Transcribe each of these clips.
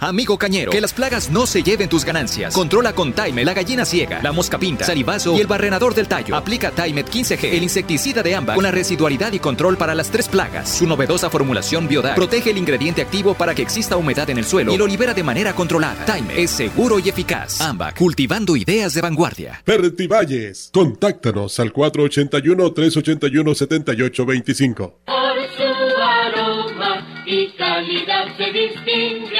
Amigo cañero, que las plagas no se lleven tus ganancias. Controla con Time la gallina ciega, la mosca pinta, salivazo y el barrenador del tallo. Aplica Timet 15G, el insecticida de AMBA, con la residualidad y control para las tres plagas. Su novedosa formulación Biodag protege el ingrediente activo para que exista humedad en el suelo y lo libera de manera controlada. Time es seguro y eficaz. AMBA, cultivando ideas de vanguardia. Valles, contáctanos al 481-381-7825. Por su aroma y calidad se distingue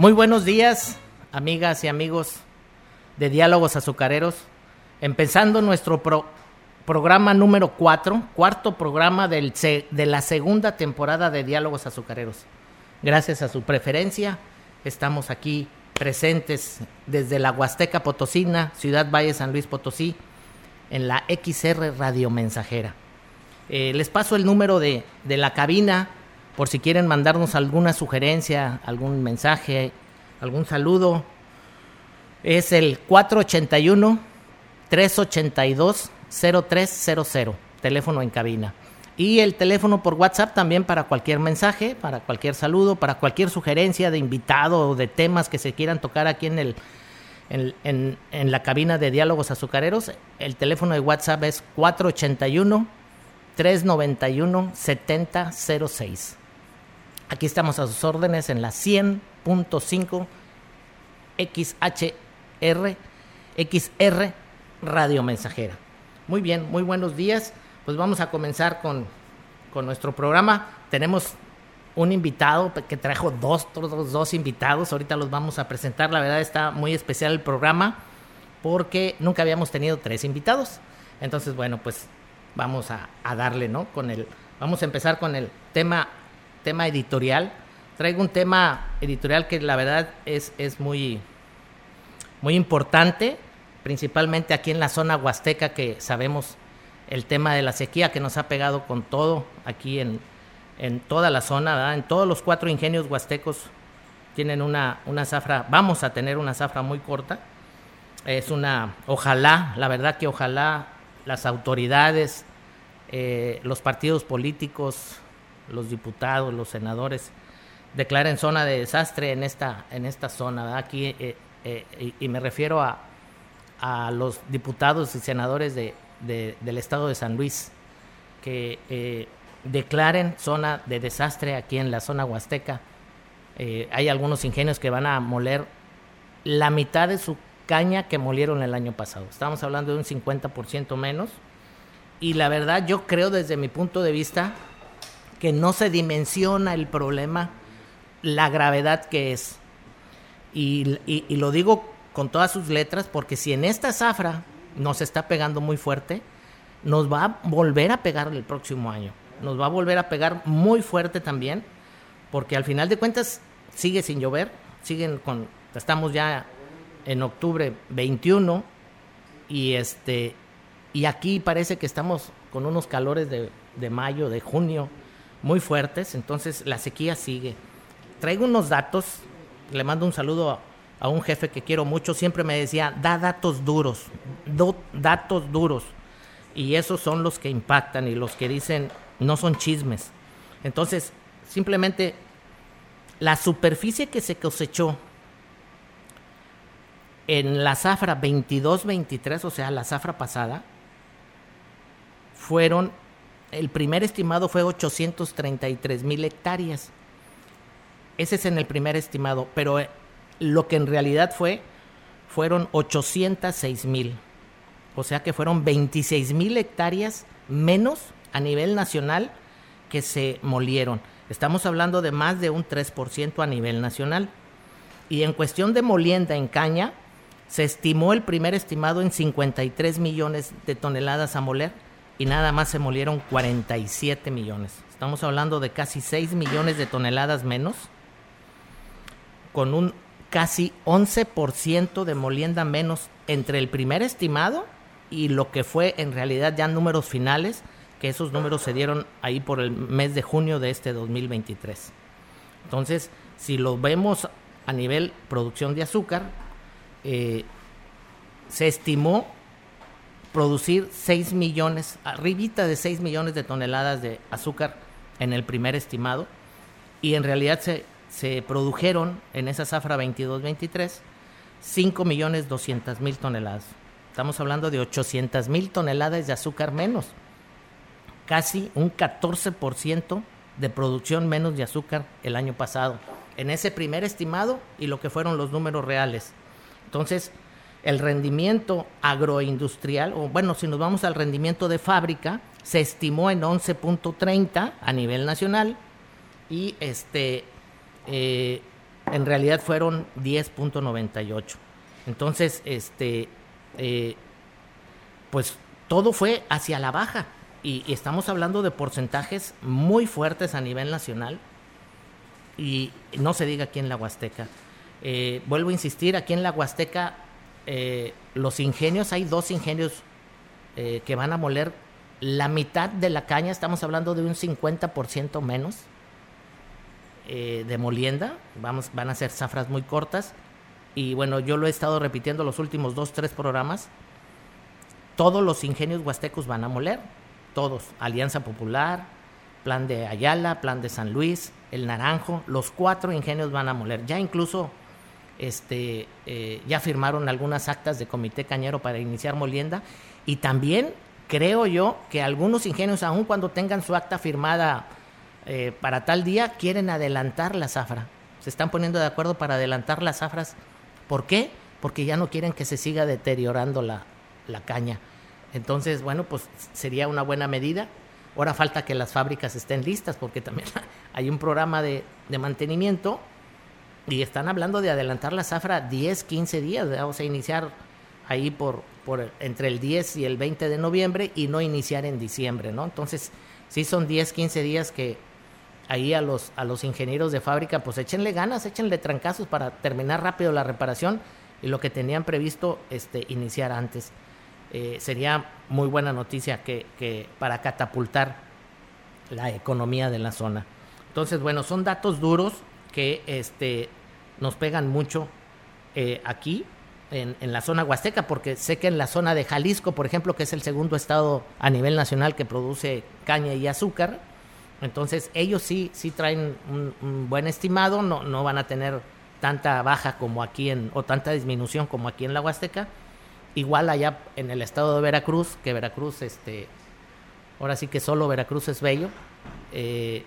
Muy buenos días, amigas y amigos de Diálogos Azucareros. Empezando nuestro programa número 4, cuarto programa del de la segunda temporada de Diálogos Azucareros. Gracias a su preferencia, estamos aquí presentes desde la Huasteca Potosina, Ciudad Valle San Luis Potosí, en la XR Radio Mensajera. Eh, les paso el número de la cabina por si quieren mandarnos alguna sugerencia, algún mensaje, algún saludo. Es el 481 382 0300, teléfono en cabina. Y el teléfono por WhatsApp también para cualquier mensaje, para cualquier saludo, para cualquier sugerencia de invitado o de temas que se quieran tocar aquí en el en, en la cabina de diálogos azucareros. El teléfono de WhatsApp es 481 391 7006. Aquí estamos a sus órdenes en la 100.5 XHR, XR Radio Mensajera. Muy bien, muy buenos días. Pues vamos a comenzar con, nuestro programa. Tenemos un invitado que trajo dos, dos, dos invitados. Ahorita los vamos a presentar. La verdad está muy especial el programa porque nunca habíamos tenido tres invitados. Entonces, bueno, pues vamos a, a darle, ¿no? Con el, vamos a empezar con el tema tema editorial. Traigo un tema editorial que la verdad es, es muy, muy importante, principalmente aquí en la zona huasteca que sabemos el tema de la sequía que nos ha pegado con todo aquí en, en toda la zona, en todos los cuatro ingenios huastecos tienen una, una zafra, vamos a tener una zafra muy corta. Es una, ojalá, la verdad que ojalá las autoridades, eh, los partidos políticos, los diputados, los senadores declaren zona de desastre en esta, en esta zona. Aquí, eh, eh, y, me refiero a, a, los diputados y senadores de, del estado de San Luis, que eh, declaren zona de desastre aquí en la zona huasteca. hay algunos ingenios que van a moler la mitad de su caña que molieron el año pasado. Estamos hablando de un 50% menos. Y la verdad yo creo desde mi punto de vista que no se dimensiona el problema, la gravedad que es. Y, lo digo con todas sus letras porque si en esta zafra nos está pegando muy fuerte, nos va a volver a pegar el próximo año. Nos va a volver a pegar muy fuerte también, porque al final de cuentas sigue sin llover, siguen con, estamos ya en octubre 21 y este y aquí parece que estamos con unos calores de, de mayo, de junio, muy fuertes, entonces la sequía sigue. Traigo unos datos, le mando un saludo a, un jefe que quiero mucho, siempre me decía, da datos duros, datos duros, y esos son los que impactan y los que dicen, no son chismes. Entonces, simplemente la superficie que se cosechó En la zafra 22-23, o sea, la zafra pasada, fueron, el primer estimado fue 833 mil hectáreas. Ese es en el primer estimado, pero eh, lo que en realidad fue, fueron 806 mil. O sea que fueron 26 mil hectáreas menos a nivel nacional que se molieron. Estamos hablando de más de un 3% a nivel nacional. Y en cuestión de molienda en caña, se estimó el primer estimado en 53 millones de toneladas a moler y nada más se molieron 47 millones. Estamos hablando de casi 6 millones de toneladas menos, con un casi 11% de molienda menos entre el primer estimado y lo que fue en realidad ya números finales, que esos números se dieron ahí por el mes de junio de este 2023. Entonces, si lo vemos a nivel producción de azúcar, eh, se estimó producir 6 millones, arribita de 6 millones de toneladas de azúcar en el primer estimado, y en realidad se, se produjeron en esa zafra 22-23 5 millones 200 mil toneladas. Estamos hablando de 800 mil toneladas de azúcar menos. Casi un 14% de producción menos de azúcar el año pasado. En ese primer estimado y lo que fueron los números reales. Entonces, el rendimiento agroindustrial, o bueno, si nos vamos al rendimiento de fábrica, se estimó en 11.30 a nivel nacional y este eh, en realidad fueron 10.98. Entonces, este eh, pues todo fue hacia la baja. Y, estamos hablando de porcentajes muy fuertes a nivel nacional. Y no se diga aquí en la Huasteca. Eh, vuelvo a insistir, aquí en la Huasteca, eh, los ingenios, hay dos ingenios que van a moler la mitad de la caña, estamos hablando de un 50% menos de molienda, Vamos, van a ser zafras muy cortas y bueno, yo lo he estado repitiendo los últimos dos, tres programas, todos los ingenios huastecos van a moler, todos, Alianza Popular, Plan de Ayala, Plan de San Luis, El Naranjo, los cuatro ingenios van a moler, ya incluso este, eh, ya firmaron algunas actas de comité cañero para iniciar molienda y también creo yo que algunos ingenios, aun cuando tengan su acta firmada eh, para tal día, quieren adelantar la zafra. Se están poniendo de acuerdo para adelantar las zafras ¿Por qué? Porque ya no quieren que se siga deteriorando la, caña. Entonces, bueno, pues sería una buena medida. Ahora falta que las fábricas estén listas porque también hay un programa de, mantenimiento y están hablando de adelantar la zafra 10, 15 días. Vamos a iniciar ahí por, por entre el 10 y el 20 de noviembre y no iniciar en diciembre, ¿no? Entonces, sí son 10, 15 días que ahí a los, a los ingenieros de fábrica, pues échenle ganas, échenle trancazos para terminar rápido la reparación y lo que tenían previsto este, iniciar antes. Eh, sería muy buena noticia que, que, para catapultar la economía de la zona. Entonces, bueno, son datos duros que este, nos pegan mucho eh, aquí en, la zona huasteca, porque sé que en la zona de Jalisco, por ejemplo, que es el segundo estado a nivel nacional que produce caña y azúcar, entonces ellos sí, sí traen un, buen estimado, no, no van a tener tanta baja como aquí en, o tanta disminución como aquí en la Huasteca. Igual allá en el estado de Veracruz, que Veracruz, este, ahora sí que solo Veracruz es bello, eh,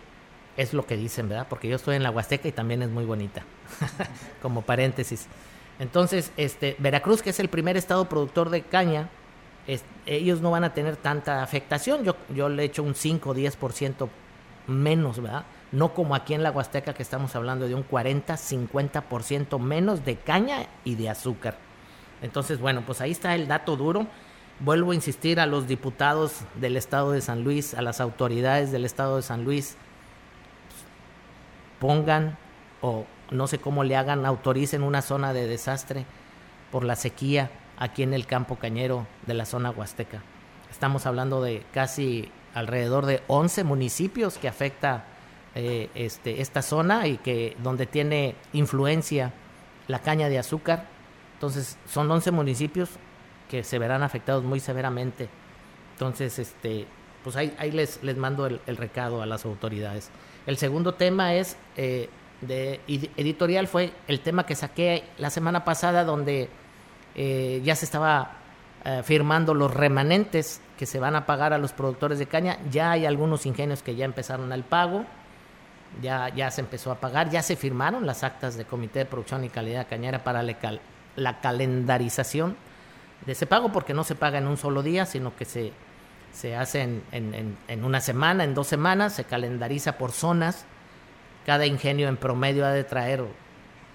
es lo que dicen, ¿verdad? Porque yo estoy en la Huasteca y también es muy bonita, como paréntesis. Entonces, este, Veracruz, que es el primer estado productor de caña, ellos no van a tener tanta afectación. Yo, yo le echo un 5 o 10% menos, ¿verdad? No como aquí en la Huasteca que estamos hablando de un 40-50% menos de caña y de azúcar. Entonces, bueno, pues ahí está el dato duro. Vuelvo a insistir a los diputados del estado de San Luis, a las autoridades del estado de San Luis, pongan o no sé cómo le hagan, autoricen una zona de desastre por la sequía aquí en el campo cañero de la zona huasteca. Estamos hablando de casi alrededor de 11 municipios que afecta eh, este, esta zona y que donde tiene influencia la caña de azúcar. Entonces son 11 municipios que se verán afectados muy severamente. Entonces, este, pues ahí, les, les mando el, recado a las autoridades. El segundo tema es eh, de editorial fue el tema que saqué la semana pasada donde eh, ya se estaba eh, firmando los remanentes que se van a pagar a los productores de caña. Ya hay algunos ingenios que ya empezaron el pago, ya, ya se empezó a pagar, ya se firmaron las actas de Comité de Producción y Calidad Cañera para la calendarización de ese pago, porque no se paga en un solo día, sino que se, se hace en, en una semana, en dos semanas, se calendariza por zonas. Cada ingenio en promedio ha de traer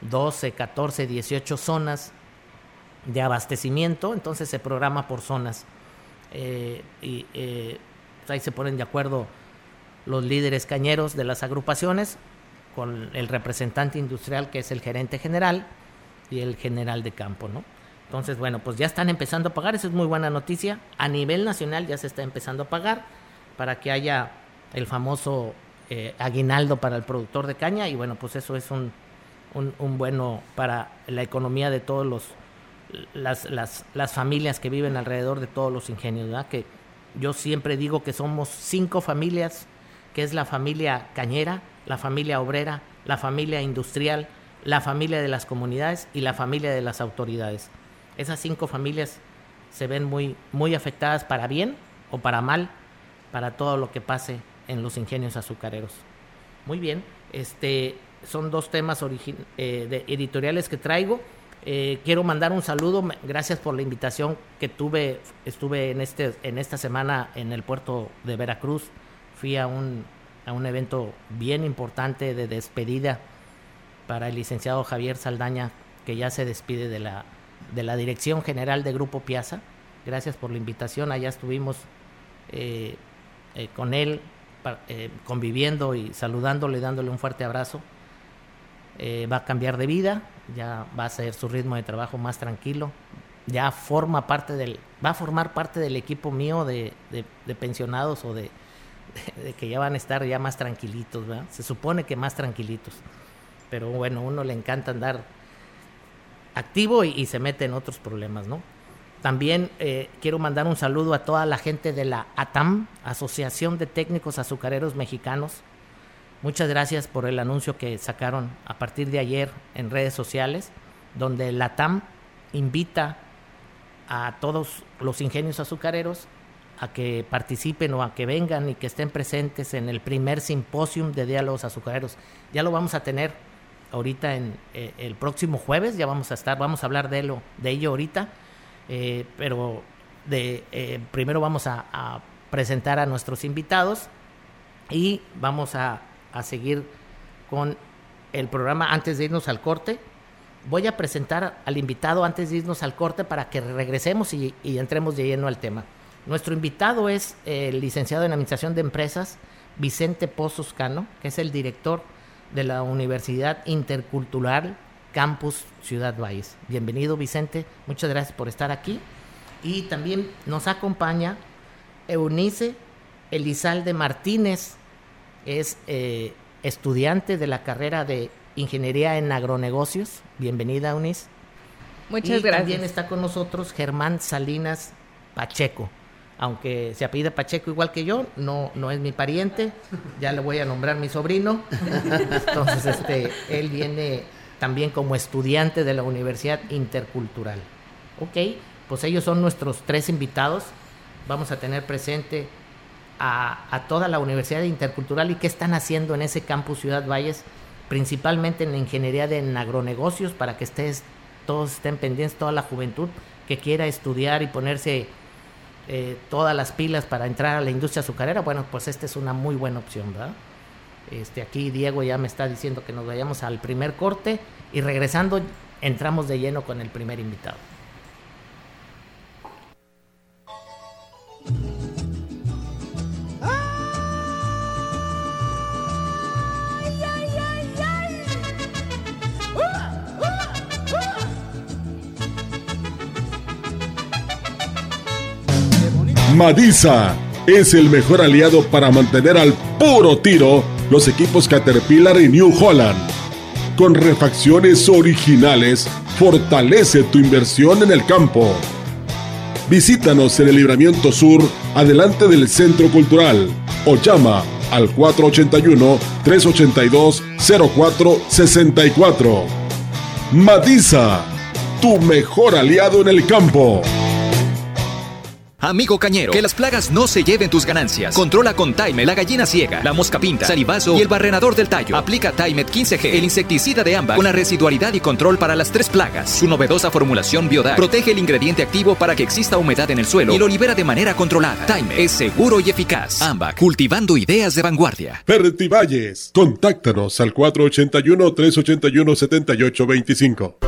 12, 14, 18 zonas de abastecimiento, entonces se programa por zonas. Eh, y eh, ahí se ponen de acuerdo los líderes cañeros de las agrupaciones con el representante industrial que es el gerente general y el general de campo, ¿no? Entonces, bueno, pues ya están empezando a pagar, eso es muy buena noticia. A nivel nacional ya se está empezando a pagar para que haya el famoso eh, aguinaldo para el productor de caña y bueno, pues eso es un, un, bueno para la economía de todos los las, las, familias que viven alrededor de todos los ingenios. Que yo siempre digo que somos cinco familias, que es la familia cañera, la familia obrera, la familia industrial, la familia de las comunidades y la familia de las autoridades. Esas cinco familias se ven muy, muy afectadas para bien o para mal para todo lo que pase en los ingenios azucareros. Muy bien, este son dos temas eh, de editoriales que traigo. Eh, quiero mandar un saludo, gracias por la invitación que tuve, estuve en, este, en esta semana en el puerto de Veracruz, fui a un, a un evento bien importante de despedida para el licenciado Javier Saldaña, que ya se despide de la, de la Dirección General de Grupo Piazza. Gracias por la invitación, allá estuvimos eh, eh, con él, conviviendo y saludándole, dándole un fuerte abrazo. va a cambiar de vida, ya va a ser su ritmo de trabajo más tranquilo, ya forma parte del, va a formar parte del equipo mío de, pensionados o de, que ya van a estar ya más tranquilitos. Se supone que más tranquilitos, pero bueno, uno le encanta andar activo y, se mete en otros problemas, ¿no? También eh, quiero mandar un saludo a toda la gente de la ATAM, Asociación de Técnicos Azucareros Mexicanos, Muchas gracias por el anuncio que sacaron a partir de ayer en redes sociales, donde la TAM invita a todos los ingenios azucareros a que participen o a que vengan y que estén presentes en el primer simposium de diálogos azucareros. Ya lo vamos a tener ahorita en eh, el próximo jueves, ya vamos a estar, vamos a hablar de, lo, de ello ahorita, eh, pero eh, primero vamos a presentar a nuestros invitados y vamos a seguir con el programa antes de irnos al corte. Voy a presentar al invitado antes de irnos al corte para que regresemos y, entremos de lleno al tema. Nuestro invitado es el licenciado en Administración de Empresas, Vicente Pozos Cano, que es el director de la Universidad Intercultural Campus Ciudad Valles. Bienvenido Vicente, muchas gracias por estar aquí. Y también nos acompaña Eunice Elizalde Martínez, es eh, estudiante de la carrera de Ingeniería en Agronegocios. Bienvenida, Unis. Muchas y gracias. También está con nosotros Germán Salinas Pacheco. Aunque se apellida Pacheco igual que yo, no, no es mi pariente, ya le voy a nombrar mi sobrino. Entonces, este, él viene también como estudiante de la Universidad Intercultural. Ok, pues ellos son nuestros tres invitados. Vamos a tener presente a, toda la Universidad Intercultural y qué están haciendo en ese campus Ciudad Valles, principalmente en la ingeniería de agronegocios, para que estés, todos estén pendientes, toda la juventud que quiera estudiar y ponerse eh, todas las pilas para entrar a la industria azucarera, bueno, pues esta es una muy buena opción, ¿verdad? Este, aquí Diego ya me está diciendo que nos vayamos al primer corte y regresando entramos de lleno con el primer invitado. Madisa es el mejor aliado para mantener al puro tiro los equipos Caterpillar y New Holland. Con refacciones originales, fortalece tu inversión en el campo. Visítanos en el Libramiento Sur, adelante del Centro Cultural, o llama al 481-382-0464. Madisa tu mejor aliado en el campo. Amigo cañero, que las plagas no se lleven tus ganancias. Controla con Time la gallina ciega, la mosca pinta, salivazo y el barrenador del tallo. Aplica Timet 15G, el insecticida de ámbar, con la residualidad y control para las tres plagas. Su novedosa formulación Biodac protege el ingrediente activo para que exista humedad en el suelo y lo libera de manera controlada. Time es seguro y eficaz. Ambac, cultivando ideas de vanguardia. Valles, contáctanos al 481-381-7825.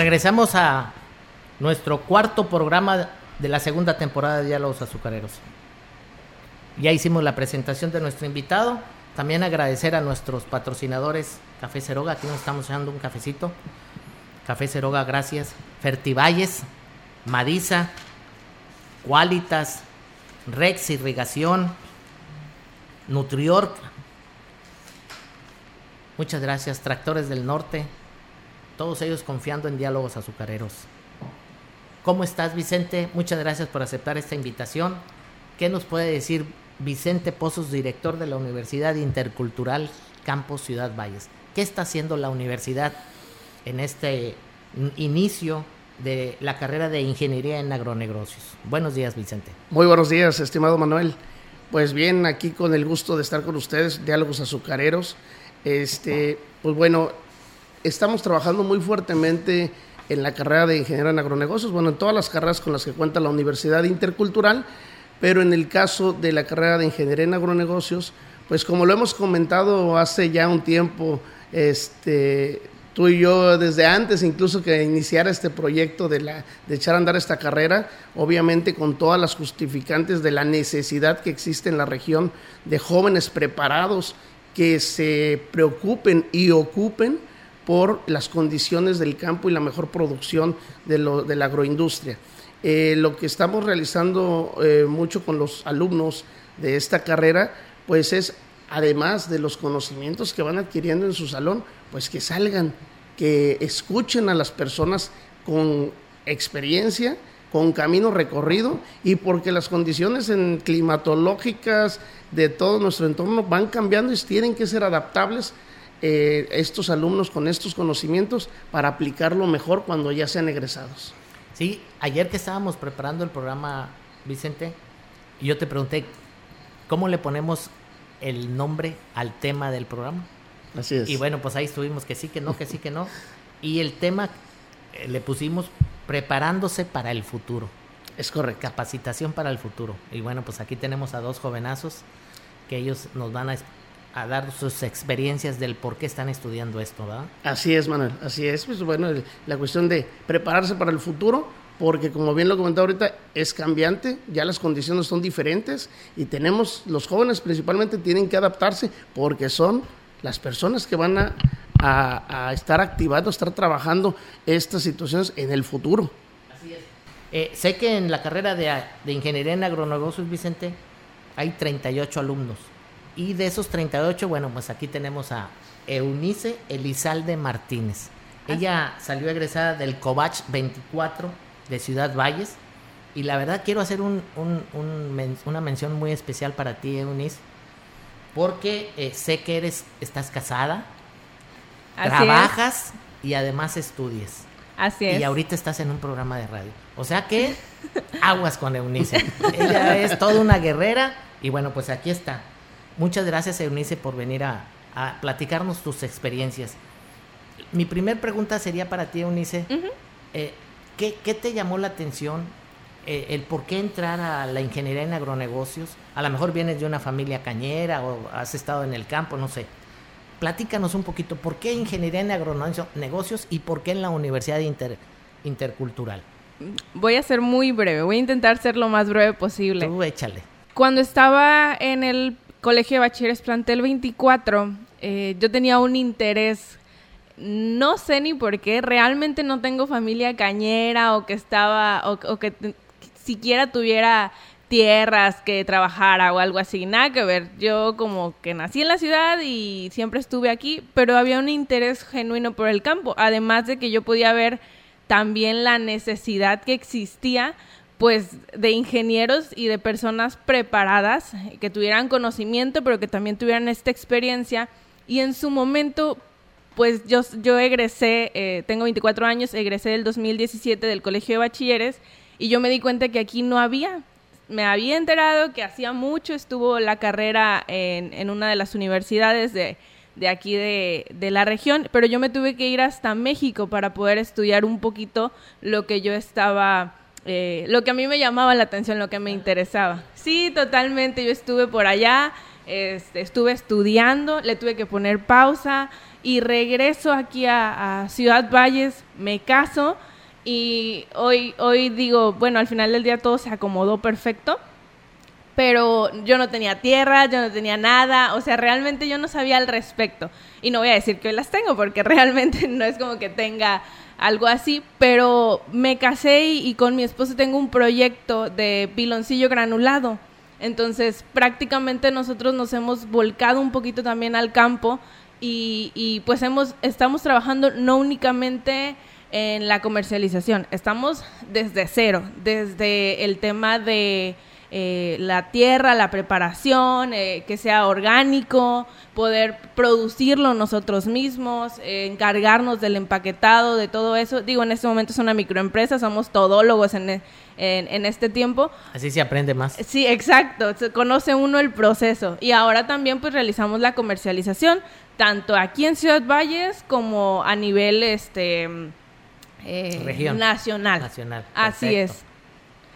Regresamos a nuestro cuarto programa de la segunda temporada de Diálogos Azucareros. Ya hicimos la presentación de nuestro invitado. También agradecer a nuestros patrocinadores Café Ceroga. Aquí nos estamos echando un cafecito. Café Ceroga, gracias. Fertivalles, Madisa, Qualitas, Rex Irrigación, Nutriorg. Muchas gracias. Tractores del Norte, todos ellos confiando en diálogos azucareros. ¿Cómo estás, Vicente? Muchas gracias por aceptar esta invitación. ¿Qué nos puede decir Vicente Pozos, director de la Universidad Intercultural Campos Ciudad Valles? ¿Qué está haciendo la universidad en este inicio de la carrera de Ingeniería en Agronegocios? Buenos días, Vicente. Muy buenos días, estimado Manuel. Pues bien, aquí con el gusto de estar con ustedes, Diálogos Azucareros. Este, pues bueno, estamos trabajando muy fuertemente en la carrera de ingeniero en agronegocios, bueno, en todas las carreras con las que cuenta la Universidad Intercultural, pero en el caso de la carrera de ingeniería en agronegocios, pues como lo hemos comentado hace ya un tiempo, este, tú y yo desde antes incluso que iniciara este proyecto de, la, de echar a andar esta carrera, obviamente con todas las justificantes de la necesidad que existe en la región de jóvenes preparados que se preocupen y ocupen por las condiciones del campo y la mejor producción de, lo, de la agroindustria. Eh, lo que estamos realizando eh, mucho con los alumnos de esta carrera, pues es, además de los conocimientos que van adquiriendo en su salón, pues que salgan, que escuchen a las personas con experiencia, con camino recorrido y porque las condiciones en climatológicas de todo nuestro entorno van cambiando y tienen que ser adaptables eh, estos alumnos con estos conocimientos para aplicarlo mejor cuando ya sean egresados. Sí, ayer que estábamos preparando el programa, Vicente, yo te pregunté, ¿cómo le ponemos el nombre al tema del programa? Así es. Y bueno, pues ahí estuvimos que sí, que no, que sí, que no. Y el tema eh, le pusimos preparándose para el futuro. Es correcto. Capacitación para el futuro. Y bueno, pues aquí tenemos a dos jovenazos que ellos nos van a a dar sus experiencias del por qué están estudiando esto, ¿verdad? Así es, Manuel, así es. Pues bueno, la cuestión de prepararse para el futuro, porque como bien lo comentaba ahorita, es cambiante, ya las condiciones son diferentes y tenemos, los jóvenes principalmente tienen que adaptarse porque son las personas que van a, a, estar activando, estar trabajando estas situaciones en el futuro. Así es. Eh, sé que en la carrera de, de Ingeniería en Agronegocios, Vicente, hay 38 alumnos. Y de esos 38, bueno, pues aquí tenemos a Eunice Elizalde Martínez. Ella salió egresada del Covach 24 de Ciudad Valles. Y la verdad quiero hacer un, una mención muy especial para ti, Eunice, porque eh, sé que eres, estás casada, trabajas y además estudias. Así es. Y ahorita estás en un programa de radio. O sea que aguas con Eunice. Ella es toda una guerrera y bueno, pues aquí está. Muchas gracias, Eunice, por venir a, platicarnos tus experiencias. Mi primer pregunta sería para ti, Eunice. Eh, ¿qué, te llamó la atención? Eh, el por qué entrar a la ingeniería en agronegocios. A lo mejor vienes de una familia cañera o has estado en el campo, no sé. Platícanos un poquito, ¿por qué ingeniería en agronegocios y por qué en la Universidad Intercultural? Voy a ser muy breve, voy a intentar ser lo más breve posible. Tú échale cuando estaba en el Colegio de Bachilleres Plantel 24, eh, yo tenía un interés, no sé ni por qué, realmente no tengo familia cañera o que estaba, o, o que siquiera tuviera tierras que trabajara o algo así, nada que ver. Yo como que nací en la ciudad y siempre estuve aquí, pero había un interés genuino por el campo, además de que yo podía ver también la necesidad que existía pues de ingenieros y de personas preparadas que tuvieran conocimiento pero que también tuvieran esta experiencia y en su momento pues yo, yo egresé, eh, tengo 24 años, egresé del 2017 del Colegio de Bachilleres y yo me di cuenta que aquí no había. Me había enterado que hacía mucho estuvo la carrera en, en una de las universidades de, de aquí de, de la región, pero yo me tuve que ir hasta México para poder estudiar un poquito lo que yo estaba, eh, lo que a mí me llamaba la atención, lo que me interesaba. Sí, totalmente, yo estuve por allá, este, estuve estudiando, le tuve que poner pausa y regreso aquí a, Ciudad Valles, me caso y hoy, hoy digo, bueno, al final del día todo se acomodó perfecto pero yo no tenía tierra, yo no tenía nada, o sea, realmente yo no sabía al respecto. Y no voy a decir que hoy las tengo, porque realmente no es como que tenga algo así, pero me casé y, con mi esposo tengo un proyecto de piloncillo granulado. Entonces, prácticamente nosotros nos hemos volcado un poquito también al campo y, y pues hemos, estamos trabajando no únicamente en la comercialización, estamos desde cero, desde el tema de eh, la tierra, la preparación, eh, que sea orgánico, poder producirlo nosotros mismos, eh, encargarnos del empaquetado, de todo eso. Digo, en este momento es una microempresa, somos todólogos en, en, en este tiempo. Así se aprende más. Sí, exacto, se conoce uno el proceso. Y ahora también pues realizamos la comercialización, tanto aquí en Ciudad Valles como a nivel este eh, Región. nacional. Nacional, Así es.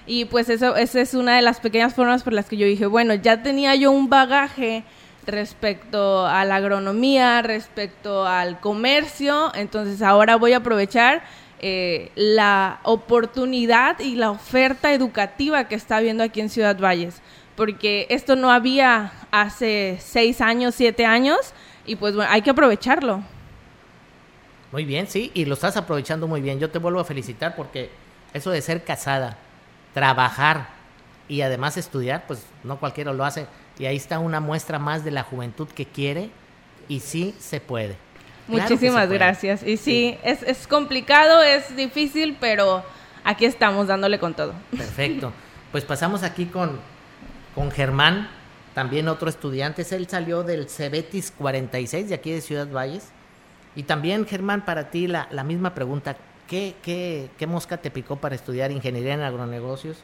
Y pues eso, esa es una de las pequeñas formas por las que yo dije, bueno, ya tenía yo un bagaje respecto a la agronomía, respecto al comercio, entonces ahora voy a aprovechar eh, la oportunidad y la oferta educativa que está habiendo aquí en Ciudad Valles, porque esto no había hace seis años, siete años, y pues bueno, hay que aprovecharlo. Muy bien, sí, y lo estás aprovechando muy bien. Yo te vuelvo a felicitar porque eso de ser casada, trabajar y además estudiar, pues no cualquiera lo hace. Y ahí está una muestra más de la juventud que quiere y sí se puede. Claro Muchísimas se puede. gracias. Y sí, Es, es complicado, es difícil, pero aquí estamos dándole con todo. Perfecto. Pues pasamos aquí con, con Germán, también otro estudiante. Él salió del Cebetis 46 de aquí de Ciudad Valles. Y también, Germán, para ti la, la misma pregunta. ¿Qué, qué, ¿Qué mosca te picó para estudiar ingeniería en agronegocios?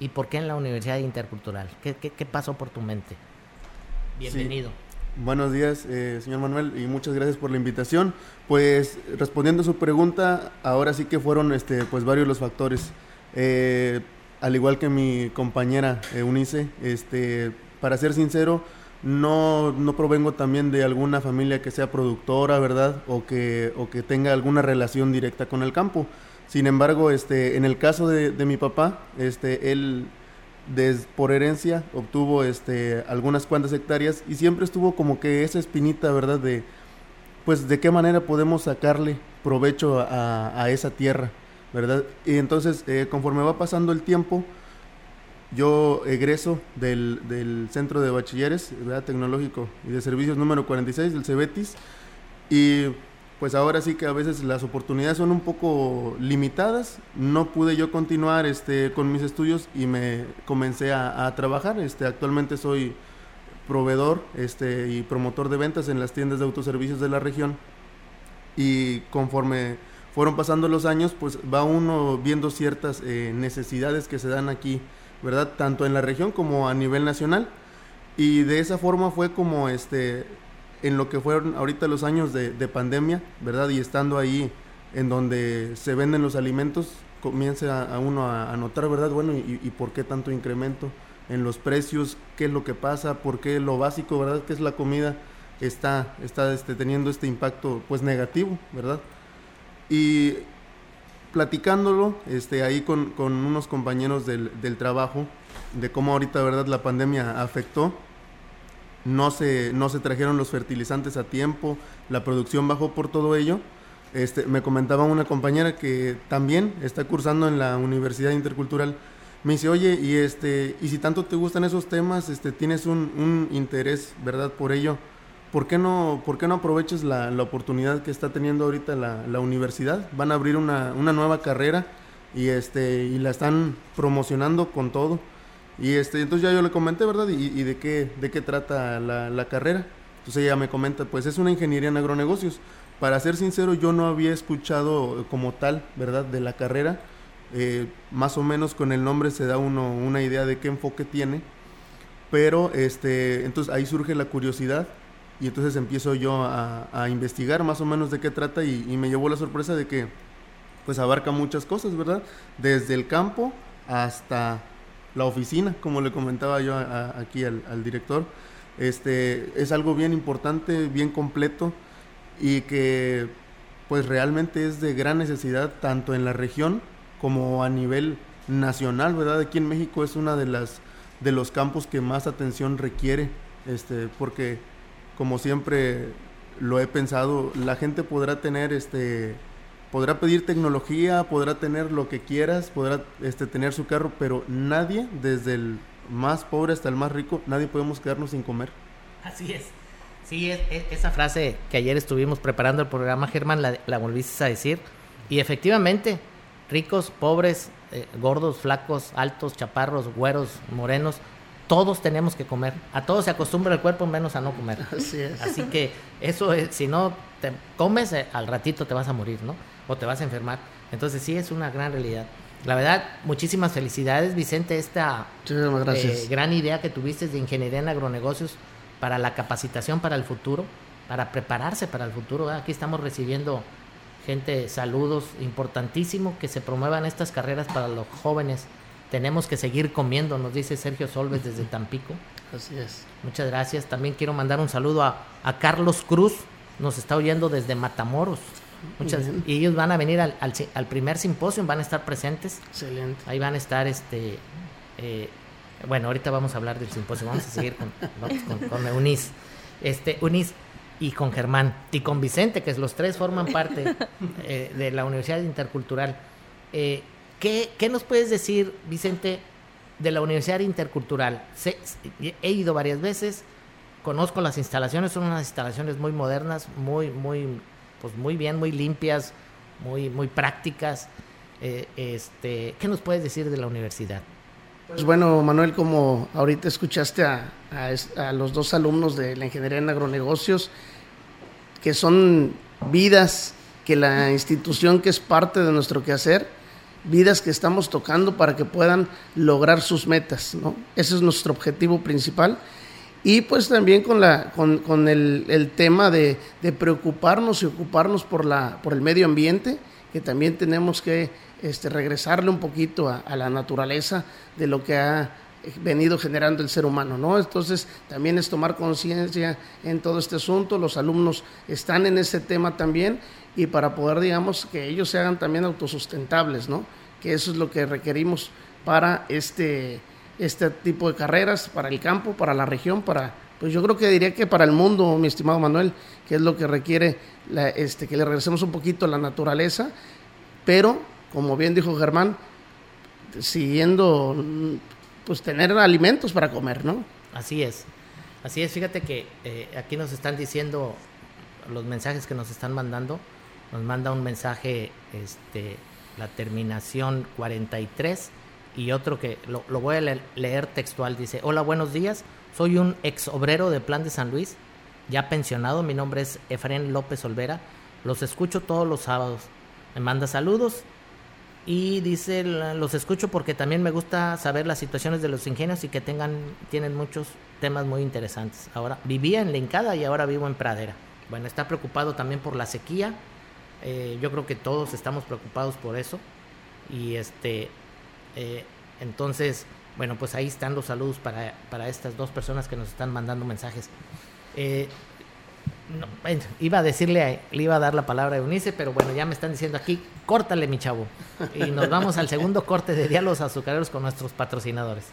¿Y por qué en la Universidad Intercultural? ¿Qué, qué, qué pasó por tu mente? Bienvenido. Buenos días, eh, señor Manuel, y muchas gracias por la invitación. Pues respondiendo a su pregunta, ahora sí que fueron este, pues varios los factores. Eh, al igual que mi compañera eh, Unice, este, para ser sincero, no, no provengo también de alguna familia que sea productora, ¿verdad? O que, o que tenga alguna relación directa con el campo. Sin embargo, este, en el caso de, de mi papá, este, él por herencia obtuvo este, algunas cuantas hectáreas y siempre estuvo como que esa espinita, ¿verdad? De, pues, de qué manera podemos sacarle provecho a, a esa tierra, ¿verdad? Y entonces, eh, conforme va pasando el tiempo, yo egreso del, del Centro de Bachilleres, ¿verdad? Tecnológico y de Servicios número 46 del CEBETIS y pues ahora sí que a veces las oportunidades son un poco limitadas. No pude yo continuar este, con mis estudios y me comencé a, a trabajar. Este, actualmente soy proveedor este, y promotor de ventas en las tiendas de autoservicios de la región. Y conforme fueron pasando los años, pues va uno viendo ciertas eh, necesidades que se dan aquí, ¿verdad? Tanto en la región como a nivel nacional. Y de esa forma fue como este en lo que fueron ahorita los años de, de pandemia, ¿verdad? Y estando ahí en donde se venden los alimentos, comienza a, a uno a, a notar, ¿verdad? Bueno, y, y por qué tanto incremento en los precios? ¿Qué es lo que pasa? ¿Por qué lo básico, ¿verdad? Que es la comida, está, está este, teniendo este impacto pues negativo, ¿verdad? Y platicándolo este, ahí con, con unos compañeros del, del trabajo, de cómo ahorita, ¿verdad? La pandemia afectó. No se, no se trajeron los fertilizantes a tiempo, la producción bajó por todo ello. Este, me comentaba una compañera que también está cursando en la Universidad Intercultural. Me dice, oye, y, este, y si tanto te gustan esos temas, este, tienes un, un interés, ¿verdad? Por ello, ¿por qué no, por qué no aprovechas la, la oportunidad que está teniendo ahorita la, la universidad? Van a abrir una, una nueva carrera y este y la están promocionando con todo. Y este entonces ya yo le comenté verdad y, y de qué de qué trata la, la, carrera. Entonces ella me comenta pues es una ingeniería en agronegocios. Para ser sincero yo no había escuchado como tal verdad de la carrera. Eh, más o menos con el nombre se da uno una idea de qué enfoque tiene. Pero este entonces ahí surge la curiosidad y entonces empiezo yo a, investigar más o menos de qué trata y, me llevó la sorpresa de que pues abarca muchas cosas, ¿verdad? Desde el campo hasta la oficina, como le comentaba yo aquí al, al, director. Este, es algo bien importante, bien completo y que pues realmente es de gran necesidad tanto en la región como a nivel nacional, ¿verdad? Aquí en México es una de las de los campos que más atención requiere, este, porque como siempre lo he pensado, la gente podrá tener este podrá pedir tecnología, podrá tener lo que quieras, podrá este, tener su carro, pero nadie, desde el más pobre hasta el más rico, nadie podemos quedarnos sin comer. Así es. Sí, es, es, esa frase que ayer estuvimos preparando el programa, Germán, la, la volviste a decir. Y efectivamente, ricos, pobres, eh, gordos, flacos, altos, chaparros, güeros, morenos, todos tenemos que comer. A todos se acostumbra el cuerpo menos a no comer. Así es. Así que eso es, si no te comes, eh, al ratito te vas a morir, ¿no? o te vas a enfermar. Entonces sí es una gran realidad. La verdad, muchísimas felicidades, Vicente, esta eh, gran idea que tuviste de ingeniería en agronegocios para la capacitación para el futuro, para prepararse para el futuro. Aquí estamos recibiendo gente, saludos, importantísimo que se promuevan estas carreras para los jóvenes. Tenemos que seguir comiendo, nos dice Sergio Solves desde Tampico. Así es. Muchas gracias. También quiero mandar un saludo a, a Carlos Cruz, nos está oyendo desde Matamoros. Muchas, y ellos van a venir al, al, al, primer simposio, van a estar presentes. Excelente. Ahí van a estar, este, eh, bueno, ahorita vamos a hablar del simposio, vamos a seguir con, con, con Eunice. Este, Eunice y con Germán y con Vicente, que los tres forman parte eh, de la Universidad Intercultural. Eh, ¿qué, ¿qué, nos puedes decir, Vicente, de la Universidad Intercultural? He ido varias veces, conozco las instalaciones, son unas instalaciones muy modernas, muy, muy pues muy bien, muy limpias, muy, muy prácticas. Eh, este, ¿Qué nos puedes decir de la universidad? Pues bueno, Manuel, como ahorita escuchaste a, a, los dos alumnos de la ingeniería en agronegocios, que son vidas que la institución que es parte de nuestro quehacer, vidas que estamos tocando para que puedan lograr sus metas, ¿no? Ese es nuestro objetivo principal y pues también con, la, con, con el, el, tema de, de, preocuparnos y ocuparnos por, la, por el medio ambiente, que también tenemos que este, regresarle un poquito a, a, la naturaleza de lo que ha venido generando el ser humano, ¿no? Entonces también es tomar conciencia en todo este asunto, los alumnos están en ese tema también y para poder, digamos, que ellos se hagan también autosustentables, ¿no? Que eso es lo que requerimos para este este tipo de carreras para el campo, para la región, para, pues yo creo que diría que para el mundo, mi estimado Manuel, que es lo que requiere este, que le regresemos un poquito a la naturaleza, pero, como bien dijo Germán, siguiendo, pues tener alimentos para comer, ¿no? Así es, así es, fíjate que eh, aquí nos están diciendo los mensajes que nos están mandando, nos manda un mensaje, este, la terminación 43, y otro que lo, voy a le leer textual. Dice, hola, buenos días. Soy un ex obrero de Plan de San Luis, ya pensionado. Mi nombre es Efraín López Olvera. Los escucho todos los sábados. Me manda saludos y dice, los escucho porque también me gusta saber las situaciones de los ingenios y que tengan, tienen muchos temas muy interesantes. Ahora, vivía en Lencada y ahora vivo en Pradera. Bueno, está preocupado también por la sequía. Eh, yo creo que todos estamos preocupados por eso. Y este, eh, entonces, bueno, pues ahí están los saludos para, para, estas dos personas que nos están mandando mensajes. Eh, iba a decirle, le iba a dar la palabra a Eunice, pero bueno, ya me están diciendo aquí, córtale mi chavo. Y nos vamos al segundo corte de diálogos azucareros con nuestros patrocinadores.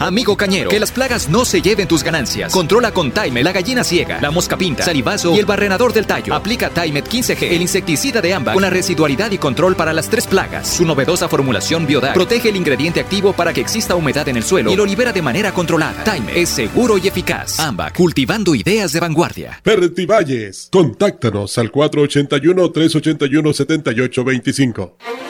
Amigo cañero, que las plagas no se lleven tus ganancias. Controla con Time la gallina ciega, la mosca pinta, salivazo y el barrenador del tallo. Aplica Timet 15G, el insecticida de AMBA, con la residualidad y control para las tres plagas. Su novedosa formulación Biodag protege el ingrediente activo para que exista humedad en el suelo y lo libera de manera controlada. Time es seguro y eficaz. AMBA, cultivando ideas de vanguardia. Valles, contáctanos al 481-381-7825.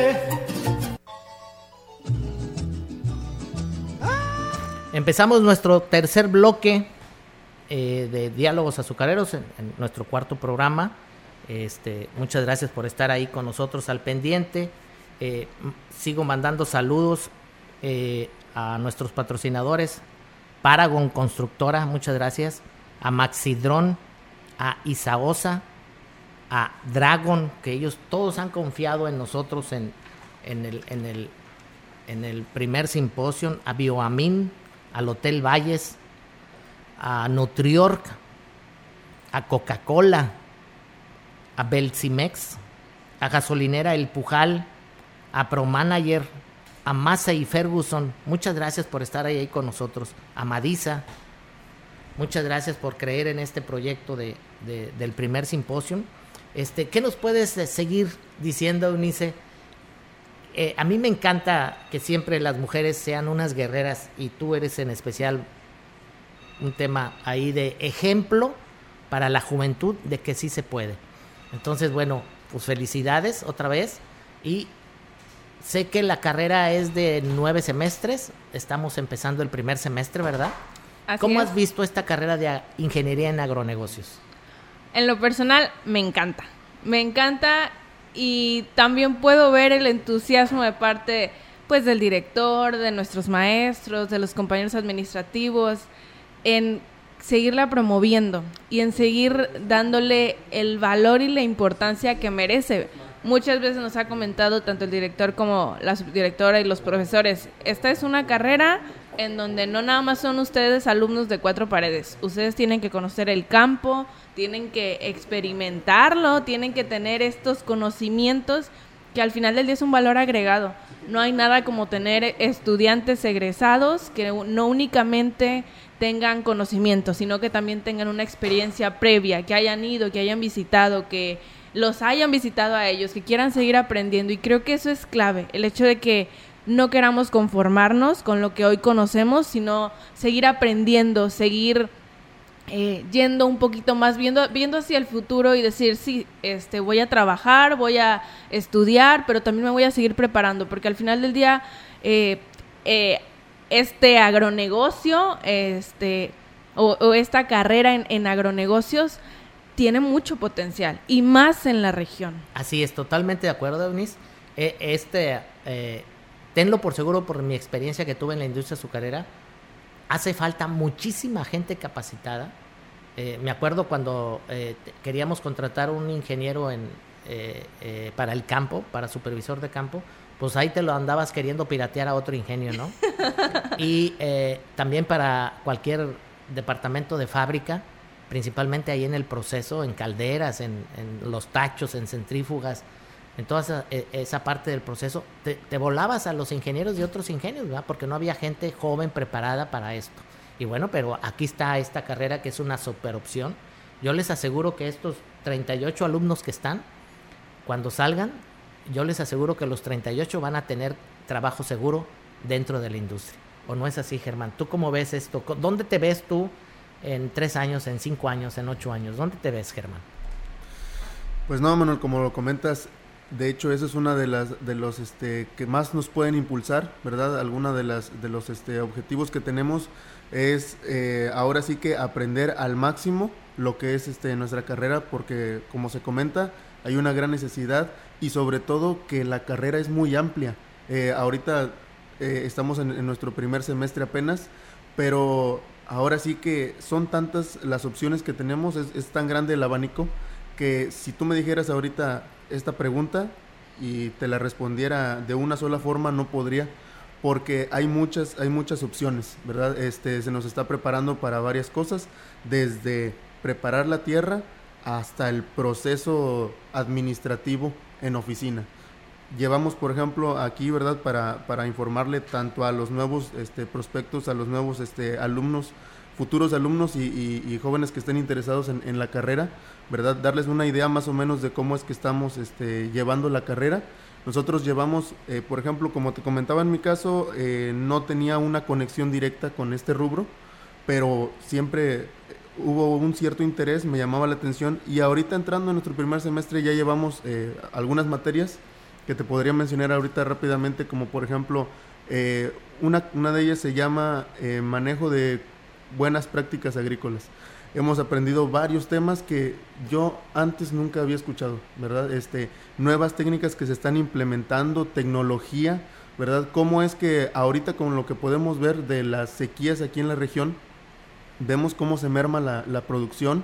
Empezamos nuestro tercer bloque eh, de diálogos azucareros en, nuestro cuarto programa. Este, muchas gracias por estar ahí con nosotros al pendiente. Eh, sigo mandando saludos eh, a nuestros patrocinadores. Paragon Constructora, muchas gracias. A Maxidron, a Isaosa, a Dragon, que ellos todos han confiado en nosotros en, en, el, en, el, en el primer simposio, a Bioamin, al Hotel Valles, a Nutriork, a Coca-Cola, a Belcimex, a Gasolinera El Pujal, a ProManager, a Massa y Ferguson. Muchas gracias por estar ahí con nosotros. A Madisa, muchas gracias por creer en este proyecto de, del primer simposio. Este, ¿Qué nos puedes eh, seguir diciendo, Eunice? Eh, a mí me encanta que siempre las mujeres sean unas guerreras y tú eres en especial un tema ahí de ejemplo para la juventud de que sí se puede. Entonces, bueno, pues felicidades otra vez y sé que la carrera es de nueve semestres, estamos empezando el primer semestre, ¿verdad? ¿Cómo has visto esta carrera de ingeniería en agronegocios? En lo personal, me encanta. Me encanta y también puedo ver el entusiasmo de parte pues del director, de nuestros maestros, de los compañeros administrativos en seguirla promoviendo y en seguir dándole el valor y la importancia que merece. Muchas veces nos ha comentado tanto el director como la subdirectora y los profesores, esta es una carrera en donde no nada más son ustedes alumnos de cuatro paredes, ustedes tienen que conocer el campo, tienen que experimentarlo, tienen que tener estos conocimientos que al final del día es un valor agregado. No hay nada como tener estudiantes egresados que no únicamente tengan conocimiento, sino que también tengan una experiencia previa, que hayan ido, que hayan visitado, que los hayan visitado a ellos, que quieran seguir aprendiendo. Y creo que eso es clave, el hecho de que no queramos conformarnos con lo que hoy conocemos, sino seguir aprendiendo, seguir eh, yendo un poquito más, viendo, viendo hacia el futuro y decir, sí, este, voy a trabajar, voy a estudiar, pero también me voy a seguir preparando, porque al final del día, eh, eh, este agronegocio, este, o, esta carrera en, en, agronegocios, tiene mucho potencial, y más en la región. Así es, totalmente de acuerdo, Eunice. este, tenlo por seguro por mi experiencia que tuve en la industria azucarera, hace falta muchísima gente capacitada. Eh, me acuerdo cuando eh, queríamos contratar un ingeniero en, eh, para el campo, para supervisor de campo, pues ahí te lo andabas queriendo piratear a otro ingenio, ¿no? y también para cualquier departamento de fábrica, principalmente ahí en el proceso, en calderas, en, en los tachos, en centrífugas, en toda esa, parte del proceso, te, volabas a los ingenieros de otros ingenios, ¿verdad? Porque no había gente joven preparada para esto. Y bueno, pero aquí está esta carrera que es una super opción. Yo les aseguro que estos 38 alumnos que están, cuando salgan, yo les aseguro que los 38 van a tener trabajo seguro dentro de la industria. ¿O no es así, Germán? ¿Tú cómo ves esto? ¿Dónde te ves tú en tres años, en cinco años, en ocho años? ¿Dónde te ves, Germán? Pues no, Manuel, como lo comentas, de hecho, eso es una de las de los este, que más nos pueden impulsar, ¿verdad? Alguna de las de los este, objetivos que tenemos es eh, ahora sí que aprender al máximo lo que es este nuestra carrera, porque como se comenta hay una gran necesidad y sobre todo que la carrera es muy amplia. Eh, ahorita eh, estamos en, nuestro primer semestre apenas, pero ahora sí que son tantas las opciones que tenemos, es, es tan grande el abanico, que si tú me dijeras ahorita esta pregunta y te la respondiera de una sola forma, no podría, porque hay muchas, hay muchas opciones, ¿verdad? Este, se nos está preparando para varias cosas, desde preparar la tierra hasta el proceso administrativo en oficina. Llevamos, por ejemplo, aquí, ¿verdad? Para, para informarle tanto a los nuevos este, prospectos, a los nuevos este, alumnos, futuros alumnos y, jóvenes que estén interesados en la carrera, ¿verdad? Darles una idea más o menos de cómo es que estamos este, llevando la carrera. Nosotros llevamos, eh, por ejemplo, como te comentaba en mi caso, eh, no tenía una conexión directa con este rubro, pero siempre eh, hubo un cierto interés, me llamaba la atención y ahorita entrando en nuestro primer semestre ya llevamos algunas materias que te podría mencionar ahorita rápidamente, como por ejemplo, una, una de ellas se llama manejo de buenas prácticas agrícolas. Hemos aprendido varios temas que yo antes nunca había escuchado, ¿verdad? Este, nuevas técnicas que se están implementando, tecnología, ¿verdad? Cómo es que ahorita con lo que podemos ver de las sequías aquí en la región, vemos cómo se merma la, producción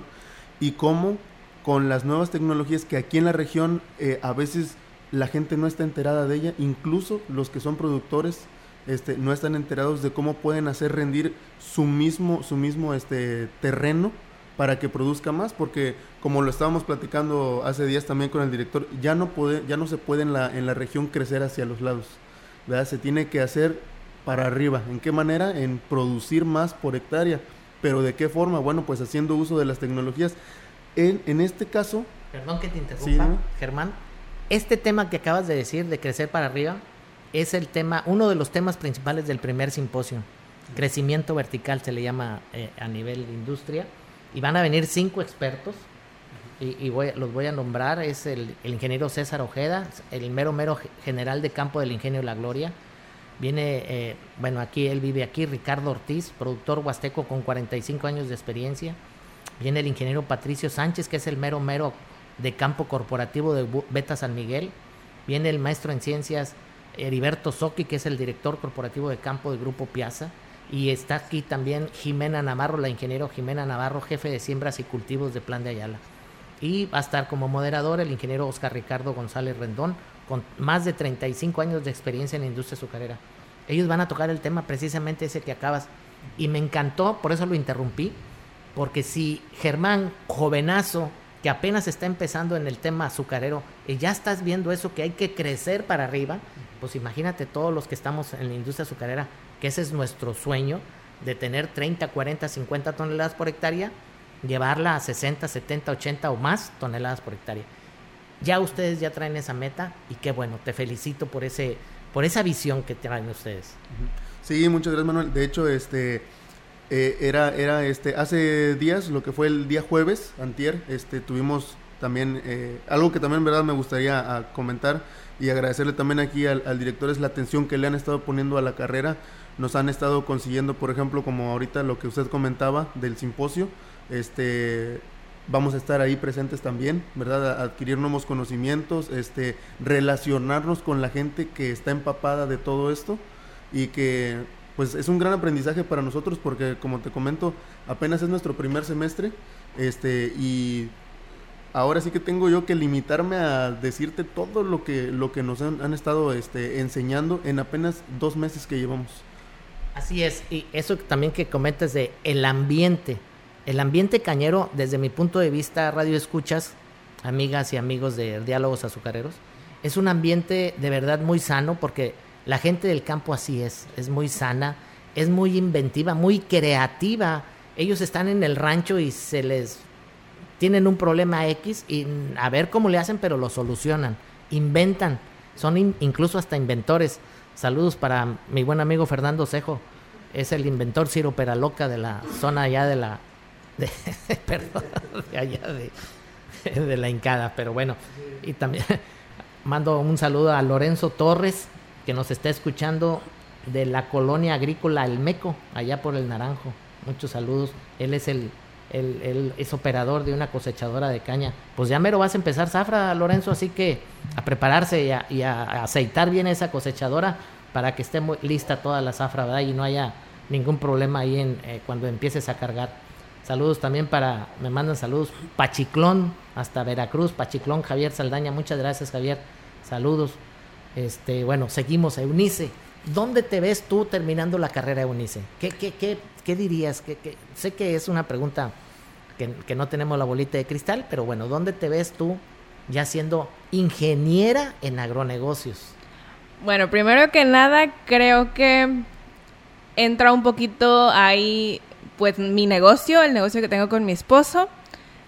y cómo con las nuevas tecnologías que aquí en la región eh, a veces la gente no está enterada de ella, incluso los que son productores este, no están enterados de cómo pueden hacer rendir su mismo, su mismo este, terreno para que produzca más, porque como lo estábamos platicando hace días también con el director, ya no, puede, ya no se puede en la, en la región crecer hacia los lados, ¿verdad? se tiene que hacer para arriba. ¿En qué manera? En producir más por hectárea. ¿Pero de qué forma? Bueno, pues haciendo uso de las tecnologías. En, en este caso, Perdón que te interrumpa, Sí. Germán. Este tema que acabas de decir, de crecer para arriba, es el tema, uno de los temas principales del primer simposio. Crecimiento vertical se le llama eh, a nivel de industria. Y van a venir cinco expertos. Y, voy- los voy a nombrar. Es el, ingeniero César Ojeda, el mero mero ge- general de campo del ingenio La Gloria. Viene, eh, bueno, aquí él vive aquí, Ricardo Ortiz, productor huasteco con 45 años de experiencia. Viene el ingeniero Patricio Sánchez, que es el mero mero de campo corporativo de Beta San Miguel. Viene el maestro en ciencias Heriberto Soki, que es el director corporativo de campo del Grupo Piazza. Y está aquí también Jimena Navarro, la ingeniero Jimena Navarro, jefe de siembras y cultivos de Plan de Ayala. Y va a estar como moderador el ingeniero Oscar Ricardo González Rendón, con más de 35 años de experiencia en la industria azucarera. Ellos van a tocar el tema precisamente ese que acabas. Y me encantó, por eso lo interrumpí, porque si Germán, jovenazo, que apenas está empezando en el tema azucarero, y ya estás viendo eso, que hay que crecer para arriba, pues imagínate todos los que estamos en la industria azucarera, que ese es nuestro sueño, de tener 30, 40, 50 toneladas por hectárea, llevarla a 60, 70, 80 o más toneladas por hectárea. Ya ustedes ya traen esa meta y qué bueno, te felicito por ese por esa visión que traen ustedes. Sí, muchas gracias Manuel. De hecho, este eh, era, era este, hace días, lo que fue el día jueves, antier, este, tuvimos también eh, algo que también en verdad me gustaría ah, comentar y agradecerle también aquí al, al director es la atención que le han estado poniendo a la carrera. Nos han estado consiguiendo, por ejemplo, como ahorita lo que usted comentaba del simposio, este vamos a estar ahí presentes también, ¿verdad? Adquirir nuevos conocimientos, este, relacionarnos con la gente que está empapada de todo esto y que pues es un gran aprendizaje para nosotros porque como te comento, apenas es nuestro primer semestre, este, y ahora sí que tengo yo que limitarme a decirte todo lo que, lo que nos han, han estado este, enseñando en apenas dos meses que llevamos. Así es, y eso también que comentas de el ambiente. El ambiente cañero, desde mi punto de vista, radio escuchas, amigas y amigos de Diálogos Azucareros, es un ambiente de verdad muy sano porque la gente del campo así es, es muy sana, es muy inventiva, muy creativa. Ellos están en el rancho y se les tienen un problema X y a ver cómo le hacen, pero lo solucionan, inventan, son in- incluso hasta inventores. Saludos para mi buen amigo Fernando Cejo, es el inventor Ciro Peraloca de la zona allá de la, de, perdón, de allá de, de la Hincada, pero bueno, y también mando un saludo a Lorenzo Torres, que nos está escuchando de la colonia agrícola El Meco, allá por el Naranjo. Muchos saludos. Él es el, él es operador de una cosechadora de caña. Pues ya mero vas a empezar zafra, Lorenzo, así que a prepararse y a, y a aceitar bien esa cosechadora para que esté muy lista toda la zafra, ¿verdad? Y no haya ningún problema ahí en, eh, cuando empieces a cargar. Saludos también para, me mandan saludos, Pachiclón, hasta Veracruz, Pachiclón, Javier Saldaña, muchas gracias Javier, saludos. Este, bueno, seguimos, Eunice, ¿dónde te ves tú terminando la carrera Eunice? ¿Qué, qué, qué, qué dirías? ¿Qué, qué? Sé que es una pregunta que, no tenemos la bolita de cristal, pero bueno, ¿dónde te ves tú ya siendo ingeniera en agronegocios? Bueno, primero que nada, creo que entra un poquito ahí, pues, mi negocio, el negocio que tengo con mi esposo.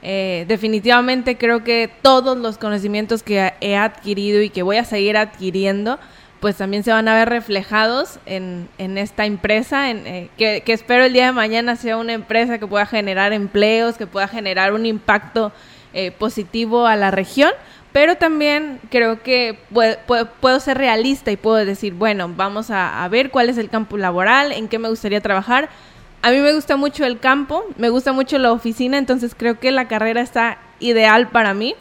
Eh, definitivamente creo que todos los conocimientos que he adquirido y que voy a seguir adquiriendo, pues también se van a ver reflejados en, en esta empresa, en, eh, que, espero el día de mañana sea una empresa que pueda generar empleos, que pueda generar un impacto eh, positivo a la región, pero también creo que puedo, puedo, ser realista y puedo decir, bueno, vamos a, a, ver cuál es el campo laboral, en qué me gustaría trabajar. A mí me gusta mucho el campo, me gusta mucho la oficina, entonces creo que la carrera está ideal para mí.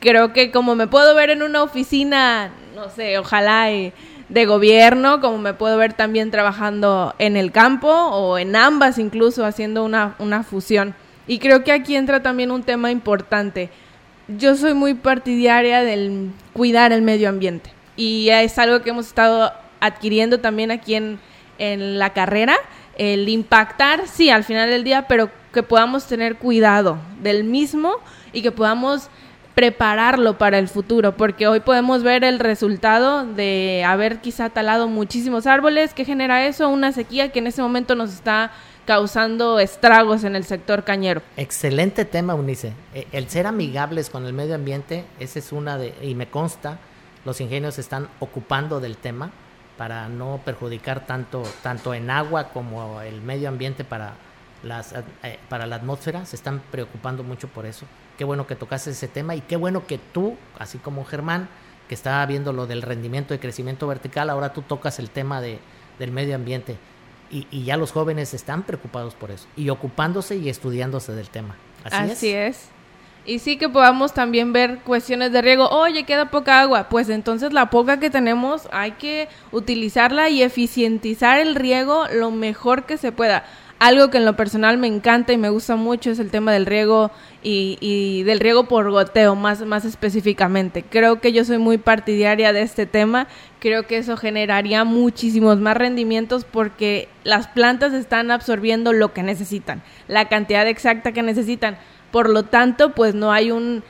Creo que como me puedo ver en una oficina, no sé, ojalá de gobierno, como me puedo ver también trabajando en el campo o en ambas incluso haciendo una, una fusión. Y creo que aquí entra también un tema importante yo soy muy partidaria del cuidar el medio ambiente y es algo que hemos estado adquiriendo también aquí en, en la carrera, el impactar, sí, al final del día, pero que podamos tener cuidado del mismo y que podamos prepararlo para el futuro, porque hoy podemos ver el resultado de haber quizá talado muchísimos árboles, que genera eso, una sequía que en ese momento nos está causando estragos en el sector cañero. Excelente tema, Unice. E, el ser amigables con el medio ambiente, esa es una de, y me consta, los ingenios están ocupando del tema para no perjudicar tanto, tanto en agua como el medio ambiente para, las, eh, para la atmósfera, se están preocupando mucho por eso. Qué bueno que tocaste ese tema y qué bueno que tú, así como Germán, que estaba viendo lo del rendimiento y crecimiento vertical, ahora tú tocas el tema de, del medio ambiente y, ya los jóvenes están preocupados por eso y ocupándose y estudiándose del tema. Así, Así es. Y sí que podamos también ver cuestiones de riego. Oye, queda poca agua. Pues entonces la poca que tenemos hay que utilizarla y eficientizar el riego lo mejor que se pueda. Algo que en lo personal me encanta y me gusta mucho es el tema del riego y, y, del riego por goteo, más, más específicamente. Creo que yo soy muy partidaria de este tema. Creo que eso generaría muchísimos más rendimientos porque las plantas están absorbiendo lo que necesitan, la cantidad exacta que necesitan. Por lo tanto, pues no hay un